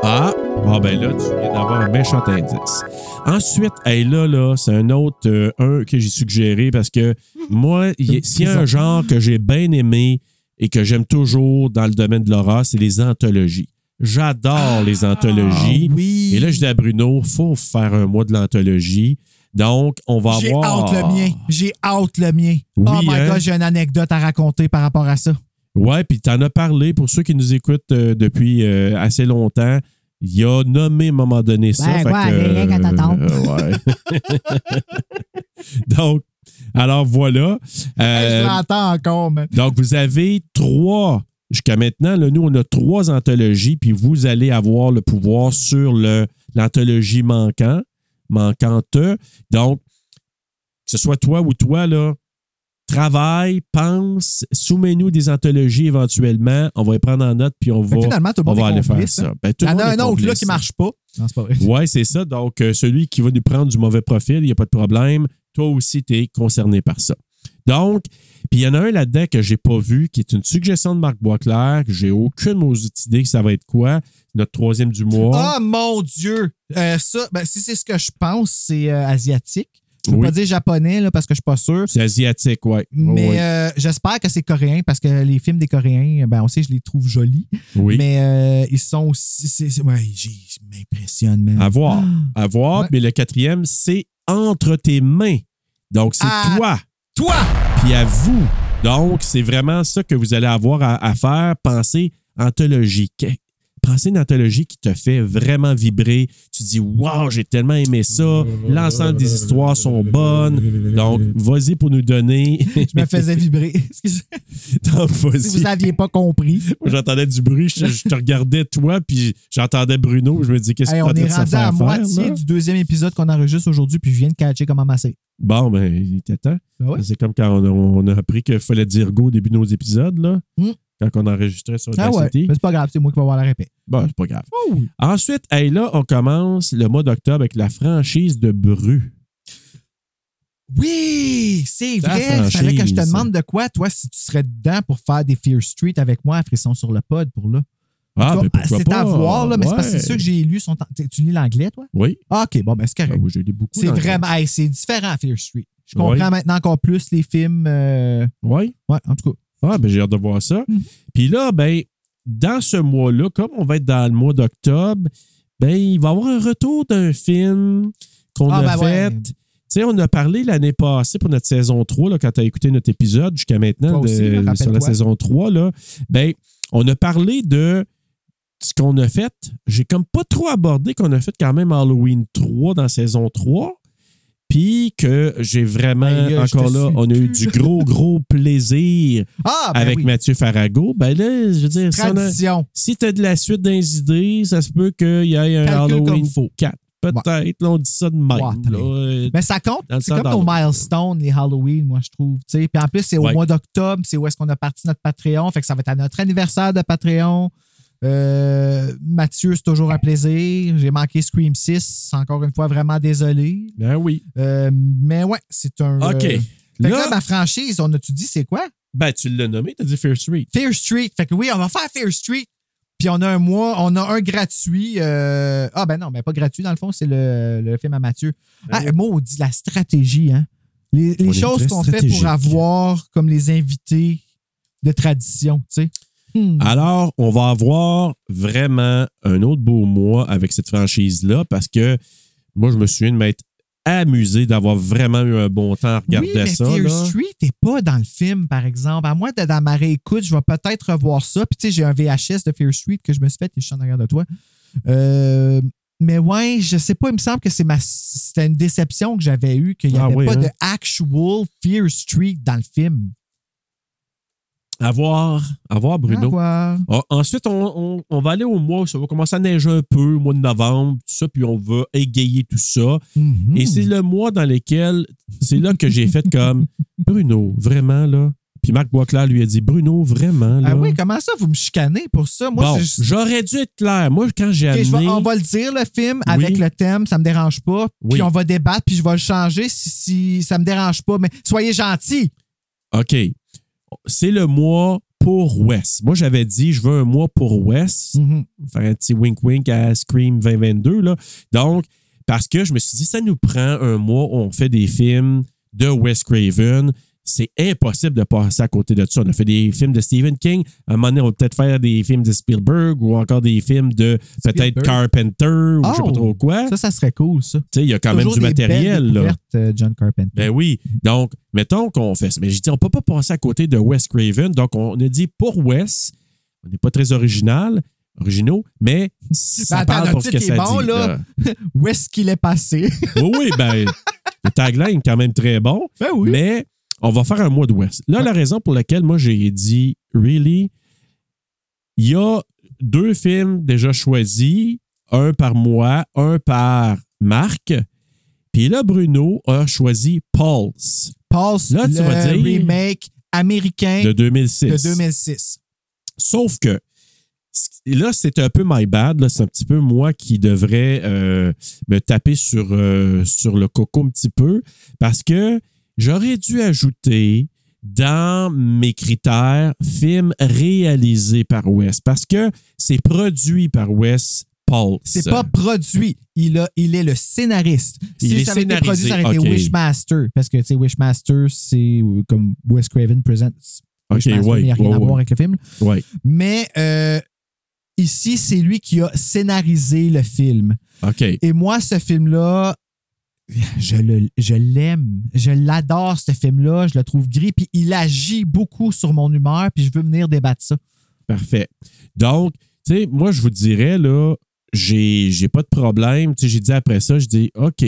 Ah, ah ben là, tu viens d'avoir un méchant indice. Ensuite, hey, là, là, c'est un autre, euh, un que j'ai suggéré parce que moi, s'il y a un genre que j'ai bien aimé et que j'aime toujours dans le domaine de l'horreur, c'est les anthologies. J'adore les anthologies. Ah, oui. Et là, je dis à Bruno, faut faire un mois de l'anthologie. Donc, on va J'ai avoir. hâte le mien. J'ai hâte le mien. Oui, oh my hein? God, j'ai une anecdote à raconter par rapport à ça. Ouais, puis tu en as parlé pour ceux qui nous écoutent euh, depuis euh, assez longtemps. Il a nommé à un moment donné ça. Ben, fait quoi, que, euh, ouais. donc, alors voilà. Euh, je l'entends encore, mais. donc, vous avez trois. Jusqu'à maintenant, là, nous, on a trois anthologies, puis vous allez avoir le pouvoir sur le, l'anthologie manquant, manquante. Donc, que ce soit toi ou toi, là, travaille, pense, soumets-nous des anthologies éventuellement. On va les prendre en note, puis on va, finalement, tout le on va aller faire ça. hein. Ben, tout Il y en a un autre là qui marche pas. Non, c'est pas vrai. Oui, c'est ça. Donc, euh, celui qui va nous prendre du mauvais profil, il n'y a pas de problème. Toi aussi, tu es concerné par ça. Donc, puis il y en a un là-dedans que j'ai pas vu, qui est une suggestion de Marc Boisclair, que j'ai aucune idée que ça va être quoi. Notre troisième du mois. Oh mon Dieu! Euh, ça, ben, si c'est ce que je pense, c'est euh, asiatique. Je ne Oui. pas dire japonais là, parce que je suis pas sûr. C'est asiatique, ouais. Mais oui. euh, j'espère que c'est coréen parce que les films des Coréens, ben, on sait, je les trouve jolis. oui. Mais euh, ils sont aussi. ouais, j'ai- je m'impressionne, man. À voir. À voir. Ouais. Mais le quatrième, c'est entre tes mains. Donc, c'est Ah. toi, Toi! puis à vous. Donc, c'est vraiment ça que vous allez avoir à, faire. Pensez anthologie. Pensez une anthologie qui te fait vraiment vibrer. Tu dis, wow, j'ai tellement aimé ça. L'ensemble des histoires sont bonnes. Donc, vas-y pour nous donner. Je me faisais vibrer. Donc, si vous n'aviez pas compris. J'entendais du bruit, je, je te regardais toi, puis j'entendais Bruno. Je me dis, qu'est-ce Hey, que on tu est en train de rendu à moitié là? du deuxième épisode qu'on enregistre aujourd'hui, puis je viens de catcher comment masser. Bon, ben, il était temps. Ouais? C'est comme quand on a, on a appris qu'il fallait dire go au début de nos épisodes, là. Hmm. Quand on enregistrait sur Ah ouais, mais c'est pas grave, c'est moi qui vais voir la répète. Bon, c'est pas grave. Oh oui. Ensuite, hey, là, on commence le mois d'octobre avec la franchise de Bru. Oui, c'est vrai. Il fallait que je te franchise. demande de quoi, toi, si tu serais dedans pour faire des Fear Street avec moi à Frisson sur le pod pour là. Ah, ben pourquoi c'est pas? à voir, là, mais c'est parce que sûr que j'ai lu son. Tu tu lis l'anglais, toi? Oui. Ah, OK, bon, ben c'est Ah correct. oui, j'ai lu beaucoup. c'est vraiment. hey, c'est différent, Fear Street. Je comprends Oui. maintenant encore plus les films. euh, Oui. Ouais, en tout cas. Ah, ben j'ai hâte de voir ça. Mhm. Puis là, ben, dans ce mois-là, comme on va être dans le mois d'octobre, ben, il va y avoir un retour d'un film qu'on Ah, a ben fait. ouais. Tu sais, on a parlé l'année passée pour notre saison 3, là, quand tu as écouté notre épisode jusqu'à maintenant Toi aussi, de- là, sur la saison 3. Là, ben, on a parlé de ce qu'on a fait. J'ai comme pas trop abordé qu'on a fait quand même Halloween 3 dans saison 3. Puis que j'ai vraiment, encore là, on a eu du gros, gros plaisir Ah, ben avec oui. Mathieu Farago. Ben là, je veux dire, Tradition. si tu as de la suite dans les idées, ça se peut qu'il y ait un Calcule Halloween comme faut. 4. Peut-être, là, on dit ça de même. Ouais, là. Euh, Mais ça compte. C'est comme nos milestones, les Halloween, moi, je trouve. Puis en plus, c'est au Ouais. mois d'octobre, c'est où est-ce qu'on a parti notre Patreon. Fait que ça va être à notre anniversaire de Patreon. Euh, Mathieu, c'est toujours un plaisir. J'ai manqué Scream 6. Encore une fois, vraiment désolé. Ben oui. Euh, mais ouais, c'est un. OK. euh, Fait que là, ma franchise, on a-tu dit c'est quoi? ben, tu l'as nommé, tu as dit Fear Street. Fear Street. Fait que oui, on va faire Fear Street. Puis on a un mois, on a un gratuit. Ah ben non, mais pas gratuit dans le fond, c'est le, le film à Mathieu. Ah, Ouais. maudit, la stratégie, hein? Les, les On choses qu'on fait pour avoir comme les invités de tradition, tu sais. Hmm. Alors, on va avoir vraiment un autre beau mois avec cette franchise-là parce que moi, je me souviens de m'être amusé d'avoir vraiment eu un bon temps à regarder oui, mais ça. Fear là. Street n'est pas dans le film, par exemple. À moins de dans ma réécoute, je vais peut-être revoir ça. Puis, tu sais, j'ai un VHS de Fear Street que je me suis fait et je suis en arrière de toi. Euh, mais ouais, je sais pas, il me semble que c'est ma c'était une déception que j'avais eue qu'il n'y Ah avait oui, pas hein? de actual Fear Street dans le film. À voir, à voir, Bruno. À voir. Ah, ensuite, on, on- on va aller au mois, ça va commencer à neiger un peu, au mois de novembre, tout ça, puis on va égayer tout ça. Mhm. Et c'est le mois dans lequel, c'est là que j'ai fait comme Bruno, vraiment là. Puis Marc Boisclair lui a dit Bruno, vraiment là. Ah oui, comment ça, vous me chicanez pour ça? Moi, bon, j'aurais dû être clair. Moi, quand j'ai Ok, je amené. on va le dire, le film, Oui. avec le thème, ça me dérange pas. Oui. Puis on va débattre, puis je vais le changer si, si ça me dérange pas. Mais soyez gentils. OK. C'est le mois pour Wes. Moi, j'avais dit, je veux un mois pour Wes. Mhm. Faire un petit wink-wink à Scream 2022. Là. Donc, parce que je me suis dit, ça nous prend un mois où on fait des films de Wes Craven. C'est impossible de passer à côté de ça. On a fait des films de Stephen King. À un moment donné, on va peut-être faire des films de Spielberg ou encore des films de peut-être. Carpenter ou je sais pas Oh, trop quoi. Ça, ça serait cool, ça. Tu sais, il y a quand même du matériel. Là. euh, John Carpenter. Ben oui. Donc, mettons qu'on fait ça. Mais j'ai dit, on peut pas passer à côté de Wes Craven. Donc, on a dit pour Wes, on n'est pas très original, originaux, mais ça Ben attends, parle notre pour ce que ça bon, dit. là. là. Où est-ce qu'il est passé? Oui, oui, ben, le tagline est quand même très bon, ben oui. mais on va faire un mois de Wes. Là, la raison pour laquelle moi j'ai dit, really, il y a deux films déjà choisis, un par moi, un par Marc. Puis là, Bruno a choisi Pulse Passe Là, tu le vas dire- remake américain de de, 2006. 2006. Sauf que là, c'est un peu my bad. là. C'est un petit peu moi qui devrais euh, me taper sur, euh, sur le coco un petit peu parce que j'aurais dû ajouter dans mes critères film réalisé par Wes parce que c'est produit par Wes Paul. C'est pas produit. Il, a, il est le scénariste. Il si est ça avait été produit, ça aurait été. Wishmaster. Parce que, tu sais, Wishmaster, c'est euh, comme Wes Craven Presents. Ok, ouais, mais il n'y a rien ouais, à voir avec le film. Ouais. Mais euh, ici, c'est lui qui a scénarisé le film. OK. Et moi, ce film-là, je le- je l'aime. Je l'adore, ce film-là. Je le trouve gris. Puis il agit beaucoup sur mon humeur. Puis je veux venir débattre ça. Parfait. Donc, tu sais, moi, je vous dirais, là, j'ai, j'ai pas de problème. Tu sais, j'ai dit après ça, je dis, OK,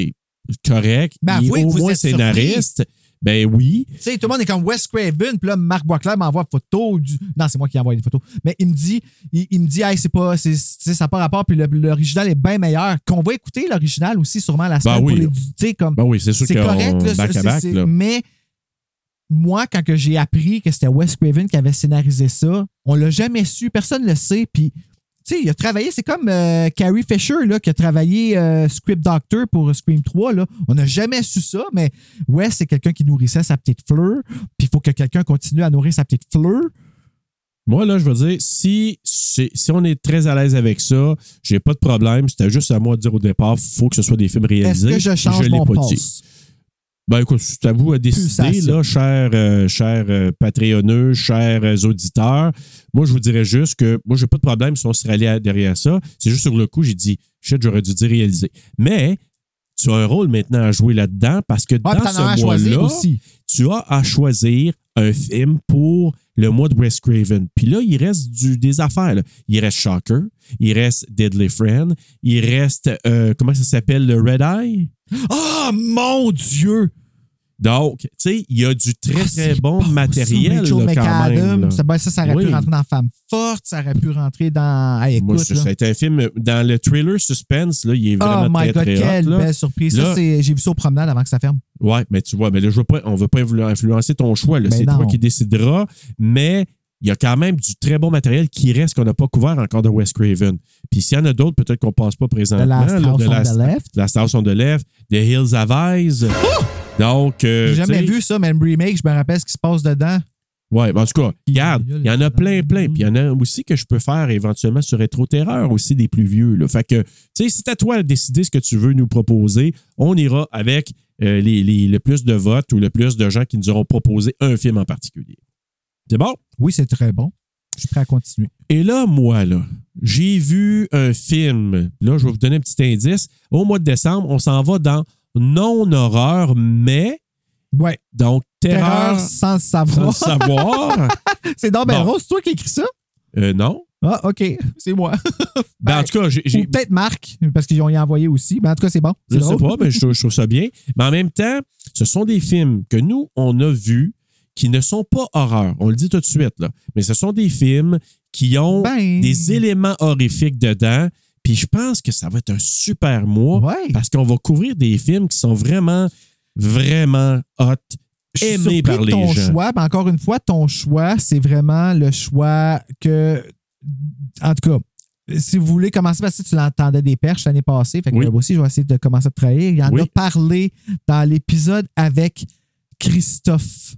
correct. Ben, il est au moins scénariste. Ben oui. Tu sais, tout le monde est comme Wes Craven, puis là, Marc Boisclair m'envoie une photo du. Non, c'est moi qui envoie les photos. Mais il me dit, il, il me dit, hey, c'est pas, c'est, ça n'a pas rapport, puis l'original est bien meilleur. Qu'on va écouter l'original aussi, sûrement la semaine Ben oui. Tu sais, comme. Ben oui, c'est sûr c'est correct, là, back là. mais moi, quand j'ai appris que c'était Wes Craven qui avait scénarisé ça, on l'a jamais su, personne ne le sait. Puis, tu sais, il a travaillé, c'est comme euh, Carrie Fisher là, qui a travaillé euh, Script Doctor pour Scream 3. Là. On n'a jamais su ça, mais Wes, c'est quelqu'un qui nourrissait sa petite fleur. Puis il faut que quelqu'un continue à nourrir sa petite fleur. Moi, là, je veux dire, si, si, si on est très à l'aise avec ça, j'ai pas de problème. C'était juste à moi de dire au départ, il faut que ce soit des films Est-ce réalisés. que je change mon pas? Ben écoute, c'est à vous à décider, là, chers, euh, chers euh, Patreonneux, chers euh, auditeurs. Moi, je vous dirais juste que moi, j'ai pas de problème si on serait allé derrière ça. C'est juste sur le coup, j'ai dit, shit, j'aurais dû dire réaliser. Mais tu as un rôle maintenant à jouer là-dedans parce que Ouais, puis dans ce mois-là, tu as à choisir un film pour le mois de Wes Craven. Puis là, il reste du, des affaires. là. Il reste Shocker, il reste Deadly Friend, il reste, euh, comment ça s'appelle, le Red Eye? Oh mon Dieu! Donc, tu sais, il y a du très, Ah, très bon ça, matériel Rachel là, quand même. Là. ça, ben, ça, ça aurait Oui. pu rentrer dans Femme Forte, ça aurait pu rentrer dans. Hey, Moi, ça, là. ça a été un film, dans le thriller suspense, là, il est Oh vraiment my très, God, très quelle hot. là. belle surprise. Là- ça, j'ai vu ça au promenade avant que ça ferme. Ouais, mais tu vois, mais là, je veux pas, on ne veut pas influ- influencer ton choix. là. C'est toi qui décideras. Mais il y a quand même du très bon matériel qui reste qu'on n'a pas couvert encore de Wes Craven. Puis s'il y en a d'autres, peut-être qu'on ne pense pas présentement. The Last là, House de on Last- the Left. Last House on the Left, The Hills Have Eyes. Donc, euh, J'ai jamais vu ça, même remake, je me rappelle ce qui se passe dedans. Ouais, ben, en tout cas, regarde, il y en a plein, plein. Puis il y en a aussi que je peux faire éventuellement sur Rétro Terreur aussi des plus vieux. Là. Fait que, tu sais, c'est à toi de décider ce que tu veux nous proposer. On ira avec euh, les, les- le plus de votes ou le plus de gens qui nous auront proposé un film en particulier. C'est bon? Oui, c'est très bon. Je suis prêt à continuer. Et là, moi, là, j'ai vu un film. Là, je vais vous donner un petit indice. Au mois de décembre, on s'en va dans non-horreur, mais Ouais. donc Terreur terreur sans le sans savoir. le savoir. c'est donc ben Bon. Rose, c'est toi qui écris ça? Euh, non. Ah, OK. C'est moi. Ben, en tout cas, j'ai- peut-être Marc, parce qu'ils ont y envoyé aussi. Mais en tout cas, c'est bon. Je sais drôle. pas, mais je, trouve- je trouve ça bien. Mais en même temps, ce sont des films que nous, on a vus qui ne sont pas horreurs. On le dit tout de suite, là. Mais ce sont des films qui ont Ben. des éléments horrifiques dedans. Puis je pense que ça va être un super mois Ouais. parce qu'on va couvrir des films qui sont vraiment, vraiment hot, Je suis aimés par les ton gens. choix. Ben, encore une fois, ton choix, c'est vraiment le choix que. En tout cas, si vous voulez commencer, parce que tu l'entendais des perches l'année passée, fait que Oui. aussi, je vais essayer de commencer à te trahir. Il en Oui. a parlé dans l'épisode avec Christophe.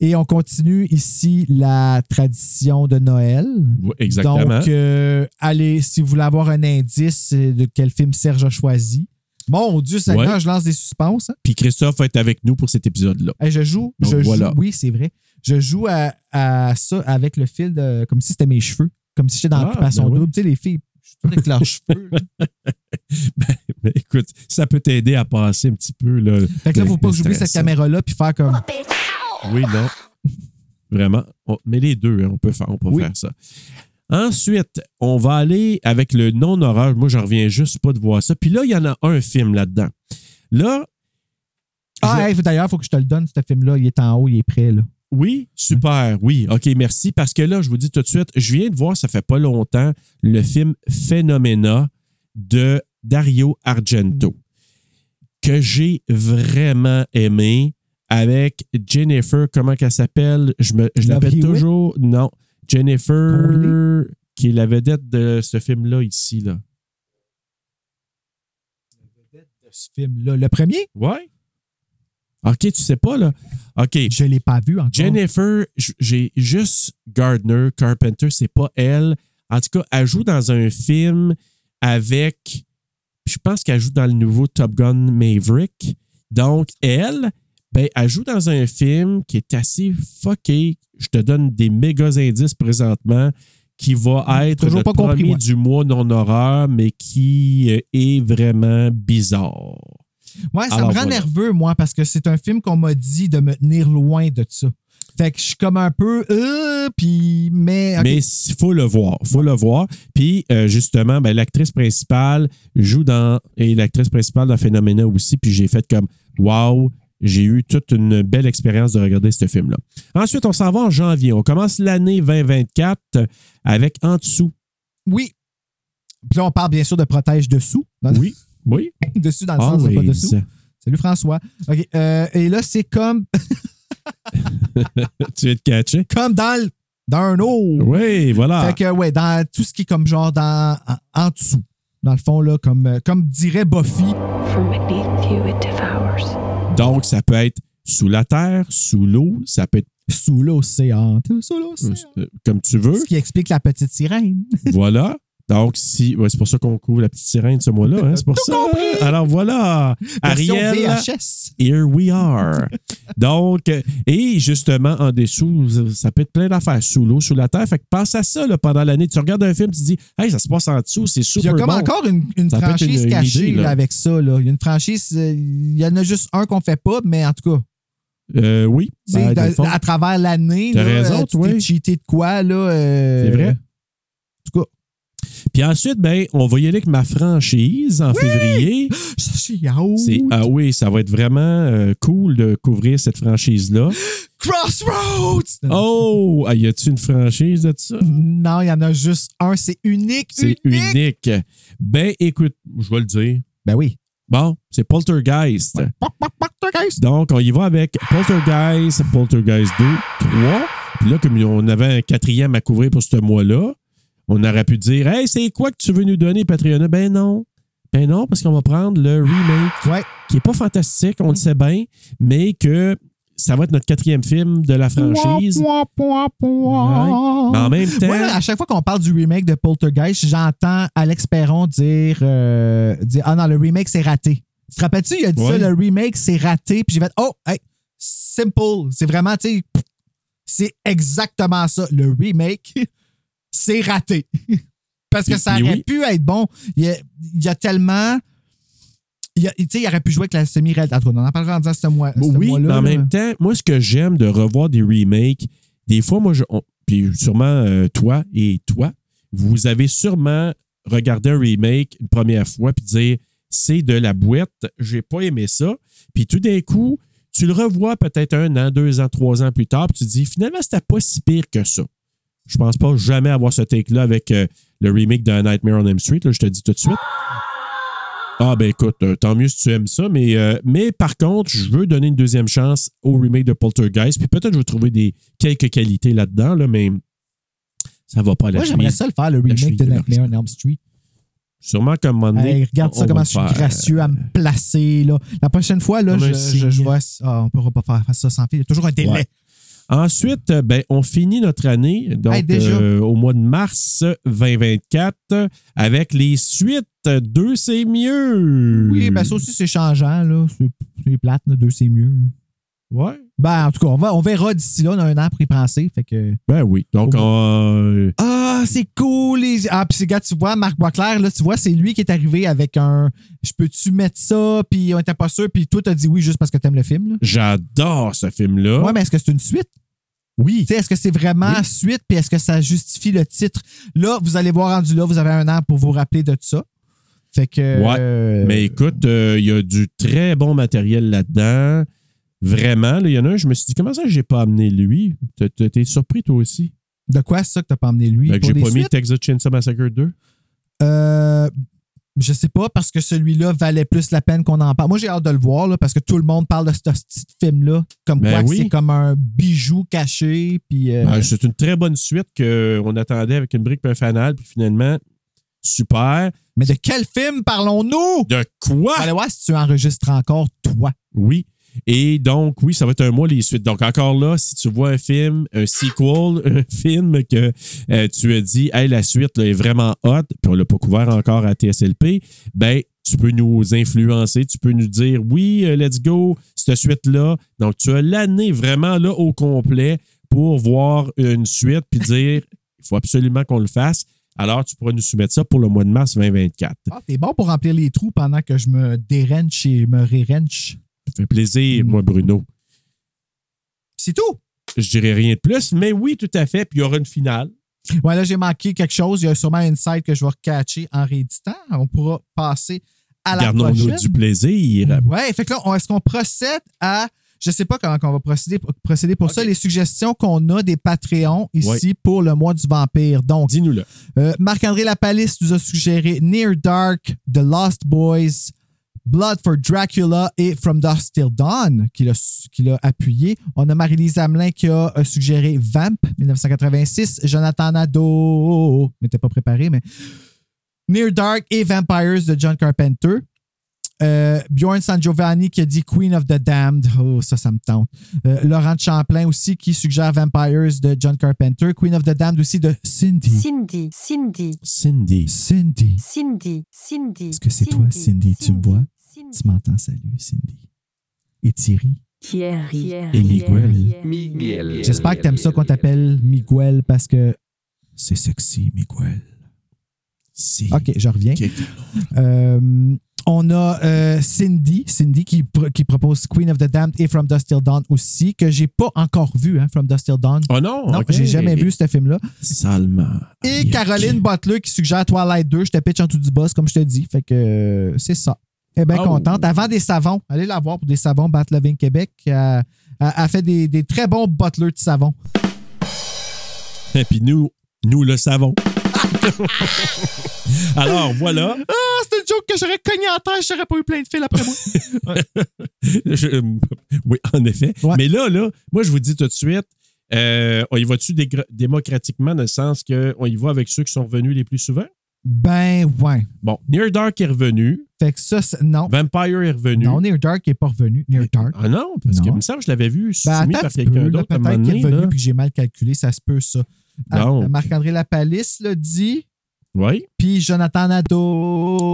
Et on continue ici la tradition de Noël. Oui, Exactement. Donc, euh, allez, si vous voulez avoir un indice euh, de quel film Serge a choisi. Mon Dieu, Seigneur, Ouais. je lance des suspens. hein. Puis Christophe va être avec nous pour cet épisode-là. Hey, je joue, Donc, je voilà. joue, oui, c'est vrai. Je joue à, à ça avec le fil de. comme si c'était mes cheveux. Comme si j'étais dans Ah, l'occupation ben oui. double. Tu sais, les filles, je suis tout avec leurs cheveux. Ben, ben, écoute, ça peut t'aider à passer un petit peu. Là, Fait que là, faut pas que j'oublie cette caméra-là puis faire comme. Oui, non. Vraiment. On- mais les deux, hein, on peut faire, on peut Oui. faire ça. Ensuite, on va aller avec le non-horreur. Moi, j'en reviens juste pas de voir ça. Puis là, il y en a un film là-dedans. Là, Ah, je- hey, d'ailleurs, il faut que je te le donne, ce film-là. Il est en haut, il est prêt, là. oui, super, oui. OK, merci. Parce que là, je vous dis tout de suite, je viens de voir, ça fait pas longtemps, le film Phenomena de Dario Argento, que j'ai vraiment aimé avec Jennifer, comment qu'elle s'appelle? Je, me, je l'appelle toujours. Non. Jennifer, qui est la vedette de ce film-là ici. Là. Ce film-là. Le premier, Ouais. OK, tu sais pas, là. OK. je l'ai pas vu encore. Jennifer, j'ai juste Gardner Carpenter, c'est pas elle. En tout cas, elle joue dans un film avec. Je pense qu'elle joue dans le nouveau Top Gun Maverick. Donc, elle, ben, elle joue dans un film qui est assez fucké. Je te donne des méga indices présentement qui va être Toujours le pas compris, du mois non-horreur, mais qui euh, est vraiment bizarre. Ouais, ça Alors, me rend voilà. nerveux, moi, parce que c'est un film qu'on m'a dit de me tenir loin de ça. Fait que je suis comme un peu. Euh, puis, mais. Mais il faut le voir. faut le voir. Puis, euh, justement, ben, l'actrice principale joue dans. Et l'actrice principale dans Phénoména aussi. Puis, j'ai fait comme Wow, j'ai eu toute une belle expérience de regarder ce film-là. Ensuite, on s'en va en janvier. On commence l'année 2024 avec En dessous. Oui. Puis là, on parle bien sûr de protège dessous. Dans- Oui. Oui. dessus dans le Ah sens de pas oui. dessous. Salut François. OK. euh, et là, c'est comme, tu es de catcher? comme dans, le- dans un eau. Oui, voilà. Fait que, ouais, dans tout ce qui est comme genre dans, en, en dessous. Dans le fond, là, comme, euh, comme dirait Buffy. From beneath you, it devours. Donc, ça peut être sous la terre, sous l'eau, ça peut être Sous l'océan. Sous l'océan. Euh, Comme tu veux. Ce qui explique la petite sirène. voilà. Donc, si. ouais, c'est pour ça qu'on couvre la petite sirène ce mois-là. Hein? C'est pour Tout ça. compris. Alors voilà. Version Ariel. VHS. Here we are. Donc, et justement, en dessous, ça peut être plein d'affaires sous l'eau, sous la terre. Fait que pense à ça là, pendant l'année. Tu regardes un film, tu te dis, hey, ça se passe en dessous, c'est Il y super a comme bon. encore une, franchise une- une cachée idée, là, là. avec ça. Là. Il y a une franchise, euh, il y en a juste un qu'on fait pas, mais en tout cas, Euh, oui. tu Ben, dans à travers l'année, T'as là, raison, tu t'es cheaté de quoi, là. euh, C'est vrai. En tout cas, Puis ensuite, ben, on va y aller avec ma franchise en février. ça, c'est ah oui, ça va être vraiment euh, cool de couvrir cette franchise-là. Crossroads! Oh! Y a-tu une franchise de ça? Non, il y en a juste un. C'est unique. C'est unique. Ben, écoute, je vais le dire. Ben oui. Bon, c'est Poltergeist. Guys. Donc, on y va avec Poltergeist, Poltergeist 2, 3. Puis là, comme on avait un quatrième à couvrir pour ce mois-là, on aurait pu dire Hey, c'est quoi que tu veux nous donner, Patreon? Ben non. Ben non, parce qu'on va prendre le remake, Ouais. qui est pas fantastique, on le sait bien, mais que ça va être notre quatrième film de la franchise. Pouah, pouah, pouah. Ouais. Mais en même temps, Moi, là, à chaque fois qu'on parle du remake de Poltergeist, j'entends Alex Perron dire, euh, dire Ah non, le remake, c'est raté. Tu te rappelles-tu, il a dit Ouais. ça, le remake, c'est raté. Puis j'ai fait Oh, hey, simple. C'est vraiment, tu sais, c'est exactement ça. Le remake, c'est raté. Parce que ça aurait oui. pu être bon. Il y a, il y a tellement. Il, y a- tu sais, il aurait pu jouer avec la semi-réalité. On en parlera en disant ce mois. oui, mais en même temps, moi, ce que j'aime de revoir des remakes, des fois, moi, je, on- puis sûrement euh, toi et toi, vous avez sûrement regardé un remake une première fois puis dire c'est de la boîte, j'ai pas aimé ça. Puis tout d'un coup, tu le revois peut-être un an, deux ans, trois ans plus tard, puis tu te dis finalement, c'était pas si pire que ça. Je pense pas jamais avoir ce take-là avec euh, le remake de Nightmare on Elm Street, là, je te dis tout de suite. Ah ben écoute, euh, tant mieux si tu aimes ça, mais, euh, mais par contre, je veux donner une deuxième chance au remake de Poltergeist, puis peut-être je vais trouver des quelques qualités là-dedans, là, mais ça va pas à la Moi, j'aimerais ça le faire, le remake de Nightmare on Elm Street. Sûrement qu'à un moment donné, Hey, regarde on ça, comment je suis gracieux à me placer. Là. La prochaine fois, là, Comme je, je, je signe. vois. Ah, on ne pourra pas faire, faire ça sans fil. Il y a toujours un délai. Ouais. Ensuite, euh, ben, on finit notre année, donc Hey, euh, au mois de mars 2024, avec les suites. Deux, c'est mieux. Oui, ben ça aussi, c'est changeant. là. C'est plate, là, deux, c'est mieux. Ouais. Ben, en tout cas, on, va, on verra d'ici là, on a un an pour y penser. Fait que. Ben oui. Donc, on, Ah, c'est cool. Les... Ah, puis c'est gars, tu vois, Marc Boisclair, là, tu vois, c'est lui qui est arrivé avec un. Je peux-tu mettre ça? Puis on était pas sûr. Puis toi, t'as dit oui juste parce que t'aimes le film. Là. j'adore ce film-là. Ouais, mais est-ce que c'est une suite? oui. Tu sais, est-ce que c'est vraiment Oui. suite, puis est-ce que ça justifie le titre? Là, vous allez voir rendu là, vous avez un an pour vous rappeler de tout ça. Fait que. Ouais, euh, Mais écoute, euh, il y a du très bon matériel là-dedans. Vraiment, là, il y en a un, je me suis dit, comment ça, j'ai pas amené lui? T'es surpris, toi aussi? De quoi? Ça que t'as pas emmené lui? Ben, que j'ai pas mis? Texas Chainsaw Massacre 2? Euh, je sais pas, parce que celui-là valait plus la peine qu'on en parle. Moi, j'ai hâte de le voir, là, parce que tout le monde parle de ce petit film-là. Comme Ben quoi oui. c'est comme un bijou caché. Puis. euh, Ben, c'est une très bonne suite qu'on attendait avec une brique et un fanal, puis finalement, super. mais de quel film parlons-nous? De quoi? Allez voir si tu enregistres encore, toi. Oui. Et donc, oui, ça va être un mois les suites. Donc, encore là, si tu vois un film, un sequel, un film que euh, tu as dit, hey, la suite là, est vraiment hot, puis on l'a pas couvert encore à TSLP, ben, tu peux nous influencer, tu peux nous dire, oui, euh, let's go, cette suite-là. Donc, tu as l'année vraiment là au complet pour voir une suite, puis dire, il faut absolument qu'on le fasse. Alors, tu pourras nous soumettre ça pour le mois de mars 2024. Ah, t'es bon pour remplir les trous pendant que je me dérenche et me rérenche. Ça fait plaisir, moi, Bruno. C'est tout? Je dirais rien de plus, mais oui, tout à fait. Puis il y aura une finale. Ouais, là, j'ai manqué quelque chose. Il y a sûrement une site que je vais recatcher en rééditant. On pourra passer à la Gardons-nous du plaisir. Ouais, fait que là, est-ce qu'on procède à. Je sais pas comment on va procéder, procéder pour ça, les suggestions qu'on a des Patreons ici pour le mois du vampire. Donc, Dis-nous-le. euh, Marc-André Lapalisse nous a suggéré Near Dark, The Lost Boys, Blood for Dracula et From Dusk Till Dawn, qu'il a, qu'il a appuyé. On a Marie-Lise Hamelin qui a euh, suggéré Vamp, 1986. Jonathan Nadeau, n'était pas préparé, mais Near Dark et Vampires de John Carpenter. Euh, Bjorn San Giovanni qui a dit Queen of the Damned. Oh, ça, ça me tente. Euh, Laurent Champlain aussi qui suggère Vampires de John Carpenter. Queen of the Damned aussi de Cindy. Cindy, Cindy, Cindy. Cindy. Cindy, Cindy. Est-ce que c'est toi, Cindy? Tu me vois? Tu m'entends? Salut, Cindy. Et Thierry. Thierry. Et Miguel. Miguel. J'espère que t'aimes ça qu'on t'appelle Miguel parce que c'est sexy, Miguel. Si. OK, je reviens. Euh, on a euh, Cindy, Cindy qui, pro- qui propose Queen of the Damned et From Dust Till Dawn aussi, que j'ai pas encore vu, hein, From Dust Till Dawn. Oh non, Non, ok. j'ai jamais vu ce film-là. Salement. Et Caroline. Butler qui suggère Twilight 2. Je te pitch en tout du boss, comme je te dis. Fait que euh, c'est ça. Bien Oh. contente. Avant des savons, allez la voir pour des savons Bat Loving Québec. Elle- elle fait des, des très bons butlers de savon. Et puis nous, nous le savons. Alors, voilà. Ah, c'est une joke que j'aurais cogné en terre, j'aurais pas eu plein de fils après moi. Je- euh, oui, en effet. Ouais. Mais là, là, moi, je vous dis tout de suite, euh, on y va-tu démocratiquement dans le sens qu'on y va avec ceux qui sont revenus les plus souvent? Ben ouais. Bon, Near Dark est revenu. Fait que ça, non. Vampire est revenu. Non, Near Dark n'est pas revenu. Near Dark. Ah non, parce que Non. me semble que je l'avais vu Ben, soumis attends par quelqu'un d'autre peut-être qu'il est revenu là. puis que j'ai mal calculé, ça se peut, ça. Ah. Marc-André Lapalisse l'a dit, Oui. puis Jonathan Nadeau.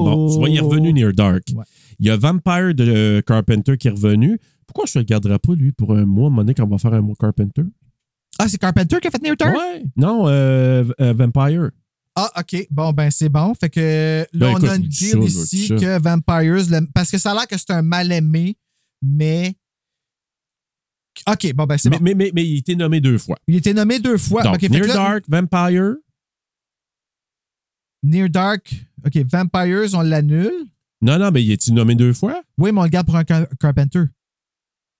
Bon, tu vois, il est revenu Near Dark. Ouais. Il y a Vampire de euh, Carpenter qui est revenu. Pourquoi je ne le garderai pas, lui, pour un mois, donné, quand on va faire un mois Carpenter? Ah, c'est Carpenter qui a fait Near Dark? Ouais. Non, euh, euh, Vampire. Ah, OK. Bon, ben, c'est bon. Fait que là, Ben, on écoute, a une deal ici ça. que Vampires, le- parce que ça a l'air que c'est un mal-aimé, mais. OK, bon, ben, c'est Mais, bon. mais, mais, mais il a été nommé deux fois. Il a été nommé deux fois. Donc, Near là, Dark, Vampire. Near Dark. OK, Vampires, on l'annule. Non, non, mais il a été nommé deux fois? Oui, mais on le garde pour un Car- Carpenter.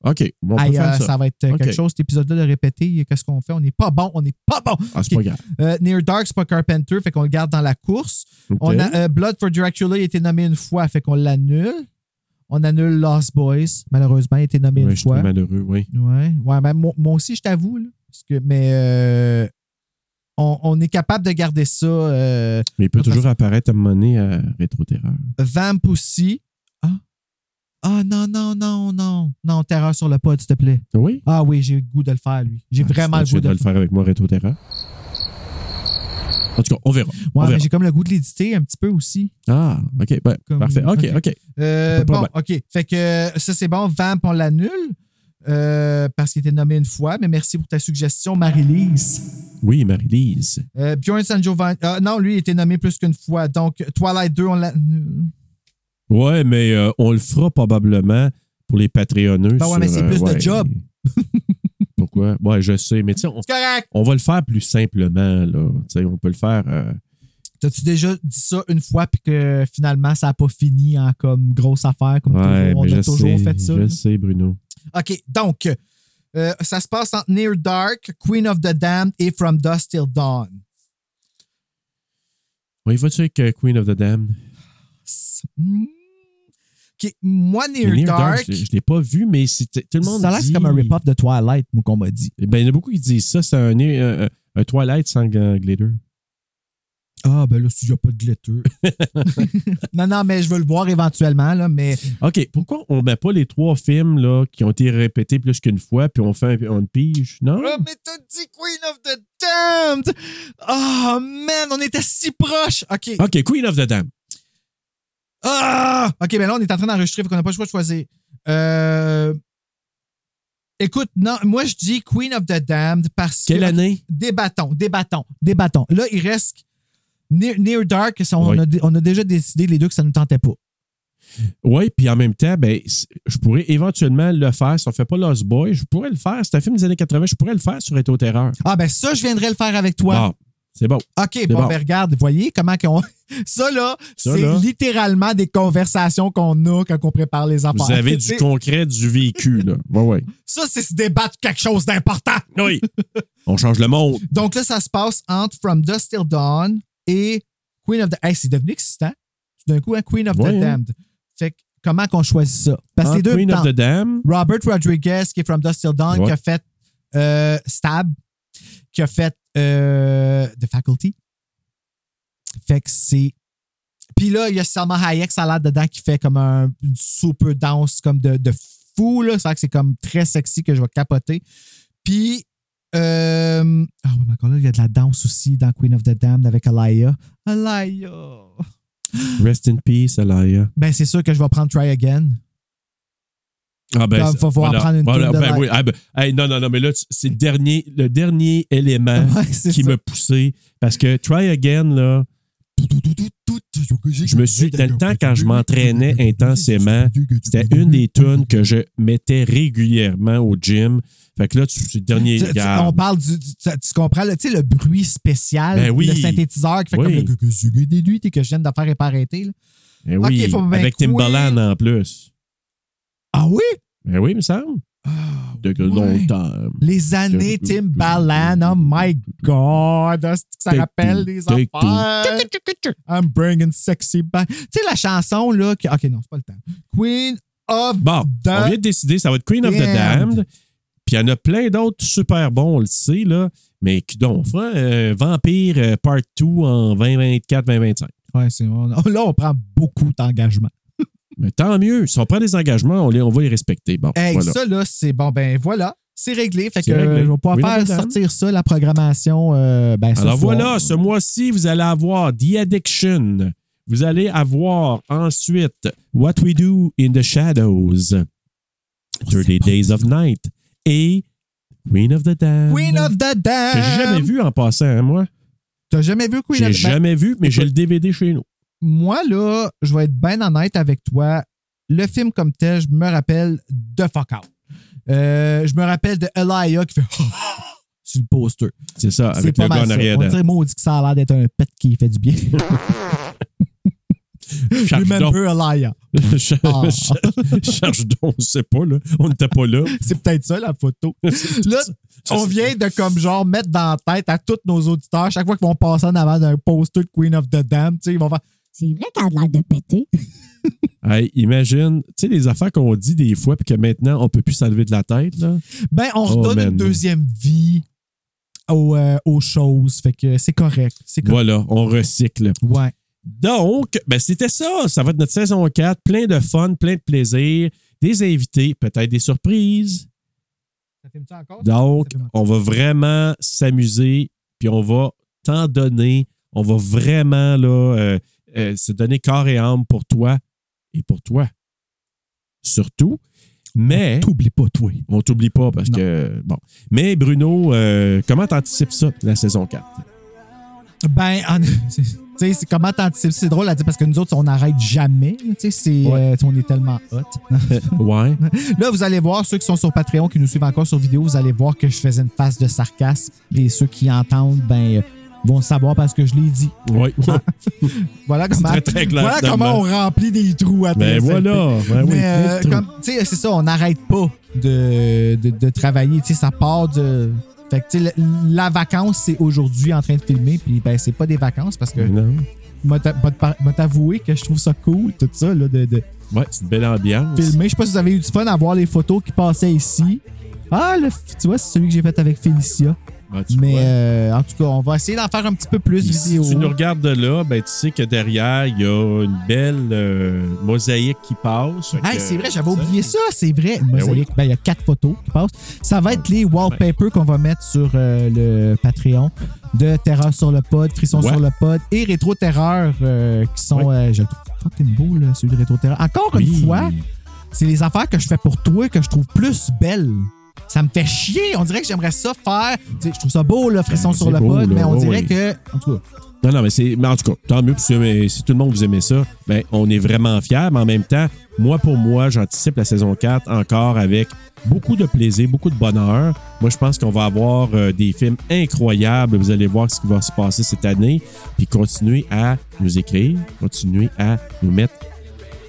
OK, bon, on peut Aïe, faire euh, ça. ça. va être euh, OK. quelque chose, cet épisode-là, de répéter. Qu'est-ce qu'on fait? On n'est pas bon. On n'est pas bon. Ah, c'est OK. pas grave. Euh, Near Dark, c'est pas Carpenter, fait qu'on le garde dans la course. OK. On a euh, Blood for Dracula, il a été nommé une fois, fait qu'on l'annule. On annule Lost Boys, malheureusement, il a été nommé Ouais, une je suis fois. malheureux, oui. Ouais, ouais ben, moi, moi aussi, je t'avoue. là, parce que- mais euh, on, on est capable de garder ça. euh, Mais il peut De toute toujours apparaître à un moment donné à Rétro-Terreur. Vamp aussi. Ah. Ah non, non, non, non. Non, terreur sur le pod, s'il te plaît. Oui? Ah oui, j'ai le goût de le faire, lui. J'ai vraiment le goût de le le faire avec moi, Rétro-Terreur. En tout cas, on verra. Ouais, verra. j'ai comme le goût de l'éditer un petit peu aussi. Ah, OK. ben, Comme- parfait. OK, OK. OK. Euh, bon. OK. Fait que euh, ça, c'est bon. Vamp, on l'annule euh, parce qu'il était nommé une fois. Mais merci pour ta suggestion, Marie-Lise. Oui, Marie-Lise. Euh, Bjorn San Giovanni. ah, non, lui, il était nommé plus qu'une fois. Donc, Twilight 2, on l'annule. Ouais, mais euh, on le fera probablement pour les Patreonneux. Ben ouais, mais c'est plus de ouais. job. Pourquoi? Ouais, je sais. Mais tu sais, on, on va le faire plus simplement. Là. On peut le faire. euh, T'as-tu déjà dit ça une fois puis que finalement, ça n'a pas fini en comme grosse affaire, comme ouais, toujours? On a toujours sais, fait ça. Je là? sais, Bruno. OK, donc, euh, ça se passe entre Near Dark, Queen of the Damned et From Dusk Till Dawn. On y va-tu avec euh, Queen of the Damned? Hmm. Moi, Near, Near Dark, je ne l'ai pas vu, mais c'est- tout le monde ça a dit... comme un rip-off de Twilight, moi, qu'on m'a dit. Ben, il y en a beaucoup qui disent ça. C'est un, un, un Twilight sans euh, glitter. Ah, ben là, s'il n'y a pas de glitter. non, non, mais je veux le voir éventuellement, là, mais OK, pourquoi on met pas les trois films là, qui ont été répétés plus qu'une fois, puis on fait un, pige? Non? Ah, mais t'as dit Queen of the Damned! Oh, man, on était si proches! OK. OK, Queen of the Damned. Ah! OK, ben là, on est en train d'enregistrer, fait qu'on n'a pas le choix de choisir. Euh... Écoute, non, moi, je dis Queen of the Damned parce Quelle que... année? Débattons, débattons, débattons. Là, il reste Near, Near Dark, on, Oui. a, on a déjà décidé les deux que ça ne nous tentait pas. Oui, puis en même temps, ben, je pourrais éventuellement le faire. Si on ne fait pas Lost Boy, je pourrais le faire. C'est un film des années 80, je pourrais le faire sur Réto Terreur. Ah, ben ça, je viendrai le faire avec toi. Ah, c'est bon. OK, bon, bon. ben regarde, voyez comment qu'on. Ça, là, c'est littéralement des conversations qu'on a quand on prépare les affaires. Vous avez du concret, du vécu, là. Oui, oui. Ça, c'est se débattre quelque chose d'important. Oui. on change le monde. Donc là, ça se passe entre From Dusk Till Dawn et Queen of the. Hey, c'est devenu excitant. Tout d'un coup, hein, Queen of Ouais, the hein. Damned. Fait que comment qu'on choisit ça? Parce que les deux. Queen of the Damned. Robert Rodriguez, qui est From Dusk Till Dawn, Ouais. qui a fait euh, Stab, qui a fait euh, The Faculty. Fait que c'est. Puis là, il y a Salma Hayek, ça a l'air dedans, qui fait comme un, une super danse comme de, de fou. Là. C'est vrai que c'est comme très sexy que je vais capoter. Puis, euh, ah oui, mais encore là, il y a de la danse aussi dans Queen of the Damned avec Alaya. Alaya! Rest in peace, Alaya. Ben, c'est sûr que je vais prendre Try Again. Ah ben, Comme, faut voilà, prendre une voilà, de ben oui, ah ben, hey, non, non, non, mais là, c'est le dernier, le dernier élément Ouais, qui m'a poussé. Parce que Try Again, là, je me suis, dans le temps, quand je m'entraînais intensément, c'était une des tunes que je mettais régulièrement au gym. Fait que là, tu- c'est le dernier Tu- tu- on parle du. du- tu, tu comprends, là, tu sais, le bruit spécial, Ben oui. le synthétiseur qui fait Oui. comme le que je viens de faire et pas arrêter. Ben oui, Ok, faut avec. Timbaland en plus. Ah oui? Ben oui, il me semble. Ah, De ouais. longtemps. Les années Timbaland, oh my God! est-ce que Ça rappelle des affaires? I'm bringing sexy back. Tu sais, la chanson, là. qui- Ok, non, c'est pas le temps. Queen of Bon, the on vient de décider, ça va être Queen of the Damned. Puis il y en a plein d'autres super bons, on le sait, là. Mais qui donc, on fera un Vampire euh, Part 2 en 2024-2025. Ouais, c'est on- Là, on prend beaucoup d'engagement. Mais tant mieux. Si on prend des engagements, on, les, on va les respecter. Bon, Hey, voilà. ça, là, c'est bon, ben voilà. C'est réglé. Fait que réglé. euh, je vais pouvoir Oui, faire madame. sortir ça, la programmation. euh, ben, Alors soir. voilà, ce mois-ci, vous allez avoir The Addiction. Vous allez avoir ensuite What We Do in the Shadows, 30 Days of Night et Queen of the Damned. Queen of the. Que j'ai jamais vu en passant, hein, moi? T'as jamais vu Queen J'ai of the Damned? jamais vu, mais j'ai le DVD chez nous. Moi, là, je vais être bien honnête avec toi. Le film comme tel, je me rappelle de Fuck Out. Euh, je me rappelle de Elia qui fait sur le poster. C'est ça, C'est avec pas le gars en arrière On dirait maudit que ça a l'air d'être un pet qui fait du bien. Charge donc. Remember Elia. Charge Ah. charge donc, on sait pas, là. On n'était pas là. C'est peut-être ça, la photo. Là, on vient de comme genre mettre dans la tête à tous nos auditeurs, chaque fois qu'ils vont passer en avant d'un poster de Queen of the Dam, tu sais, ils vont faire C'est vrai qu'elle a l'air de péter. Hey, imagine, tu sais, les affaires qu'on dit des fois, puis que maintenant, on peut plus s'enlever de la tête, là. Ben, on Oh, redonne man. une deuxième vie aux, euh, aux choses. Fait que c'est correct. Voilà, on recycle. Ouais. Donc, ben c'était ça. Ça va être notre saison 4. Plein de fun, plein de plaisir, des invités, peut-être des surprises. Donc, on va vraiment s'amuser, puis on va t'en donner. On va vraiment là, euh, euh, se donner corps et âme pour toi et pour toi. Surtout. Mais T'oublies pas, toi. on t'oublie pas parce Non. que. Bon. Mais Bruno, euh, comment t'anticipes ça, la saison 4? Ben, en- tu sais, comment t'anticipes? C'est drôle à dire parce que nous autres, on n'arrête jamais. Tu sais, Ouais. euh, on est tellement hot. ouais. Là, vous allez voir, ceux qui sont sur Patreon, qui nous suivent encore sur vidéo, vous allez voir que je faisais une face de sarcasme. Et ceux qui entendent, ben, vont le savoir parce que je l'ai dit. Oui. Voilà comment, très, très clair, voilà comment on remplit des trous à Ben voilà. Ben oui, Mais euh, c'est ça, on n'arrête pas de, de, de travailler. Tu sais, ça part de. Fait que, la, la vacance, c'est aujourd'hui en train de filmer, puis ben, c'est pas des vacances parce que, Non. m'a t'a- m'a t'a- m'a t'avoué que je trouve ça cool, tout ça, là, de, de Ouais, c'est une belle ambiance. filmer. Je sais pas si vous avez eu du fun à voir les photos qui passaient ici. Ah, le, tu vois, c'est celui que j'ai fait avec Félicia. Ben, Mais euh, en tout cas, on va essayer d'en faire un petit peu plus Puis si vidéo. tu nous regardes de là, ben, tu sais que derrière, il y a une belle euh, mosaïque qui passe. Hey, c'est vrai, j'avais oublié ça, c'est vrai. Une Ben mosaïque. Ben, il y a quatre photos qui passent. Ça va être les wallpapers qu'on va mettre sur euh, le Patreon de Terreur sur le pod, Frisson Ouais. sur le pod et Rétro Terreur qui sont. Ouais. je le trouve fucking beau, là, celui de Rétro Terreur. Encore Oui. une fois, c'est les affaires que je fais pour toi que je trouve plus belles. Ça me fait chier. On dirait que j'aimerais ça faire. Je trouve ça beau, là, Frisson Ben, sur le beau, pod, là. mais on dirait que. En tout cas, Non, non, mais c'est. Mais en tout cas, tant mieux. Si, tout le monde vous aimait ça, ben, on est vraiment fiers. Mais en même temps, moi, pour moi, j'anticipe la saison 4 encore avec beaucoup de plaisir, beaucoup de bonheur. Moi, je pense qu'on va avoir euh, des films incroyables. Vous allez voir ce qui va se passer cette année. Puis continuez à nous écrire, continuez à nous mettre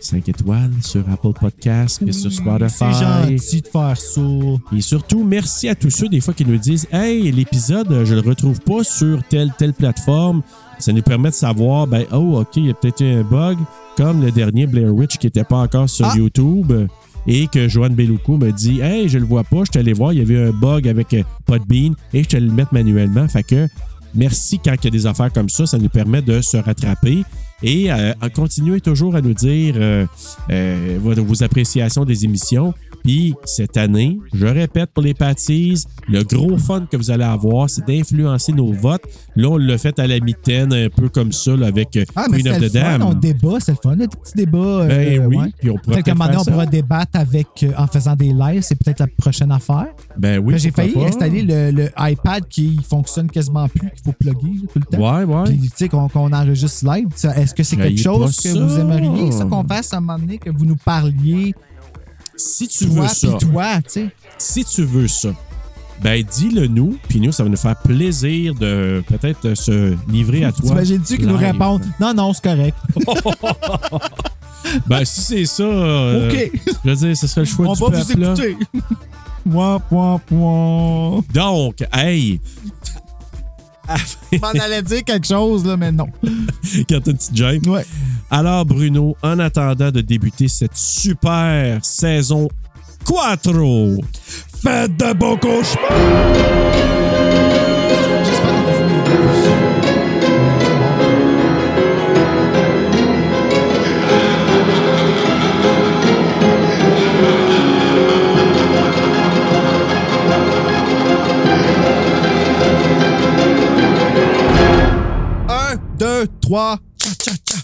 5 étoiles sur Apple Podcasts, puis sur Spotify. c'est gentil de faire ça. Et surtout, merci à tous ceux des fois qui nous disent Hey, l'épisode, je le retrouve pas sur telle, telle plateforme. Ça nous permet de savoir, ben, oh, OK, il y a peut-être eu un bug, comme le dernier Blair Witch qui n'était pas encore sur Ah! YouTube. Et que Joanne Bellucco me dit Hey, je le vois pas, je suis allé voir, il y avait un bug avec euh, Podbean et je te le mettre manuellement. Fait que merci quand il y a des affaires comme ça, ça nous permet de se rattraper. Et euh, continuez toujours à nous dire euh, euh, vos, vos appréciations des émissions. Puis cette année, je répète pour les patties, le gros fun que vous allez avoir, c'est d'influencer nos votes. Là, on l'a fait à la mitaine, un peu comme ça, là, avec euh, Ah, Queen of le the Dam. on débat, c'est le fun, petits débats. euh, Ben oui, ouais. puis on pourrait Peut-être qu'à un moment donné, on pourra débattre avec, en faisant des lives, c'est peut-être la prochaine affaire. Ben oui, J'ai failli pas. installer le, le iPad qui fonctionne quasiment plus, qu'il faut plugger tout le temps. Ouais, ouais. Puis, tu sais, qu'on qu'on enregistre live. Est-ce que c'est quelque chose que ça. vous aimeriez, ça, qu'on fasse à un moment donné, que vous nous parliez, Si tu toi veux ça, toi, tu sais? si tu veux ça, ben dis-le nous, puis nous, ça va nous faire plaisir de peut-être se livrer à toi. T'imagines-tu qu'ils nous répondent Non, non, c'est correct. Ben si c'est ça, euh, OK. je veux dire, ce serait le choix On du va vous peuple. là. écouter. Point, point, point. Donc, hey, Je m'en allais dire quelque chose, là, mais non. quand une petite gêne. Ouais. Alors, Bruno, en attendant de débuter cette super saison Quattro, faites de beaux cauchemars! J'espère qu'on a fini 3. Ciao, ciao, ciao.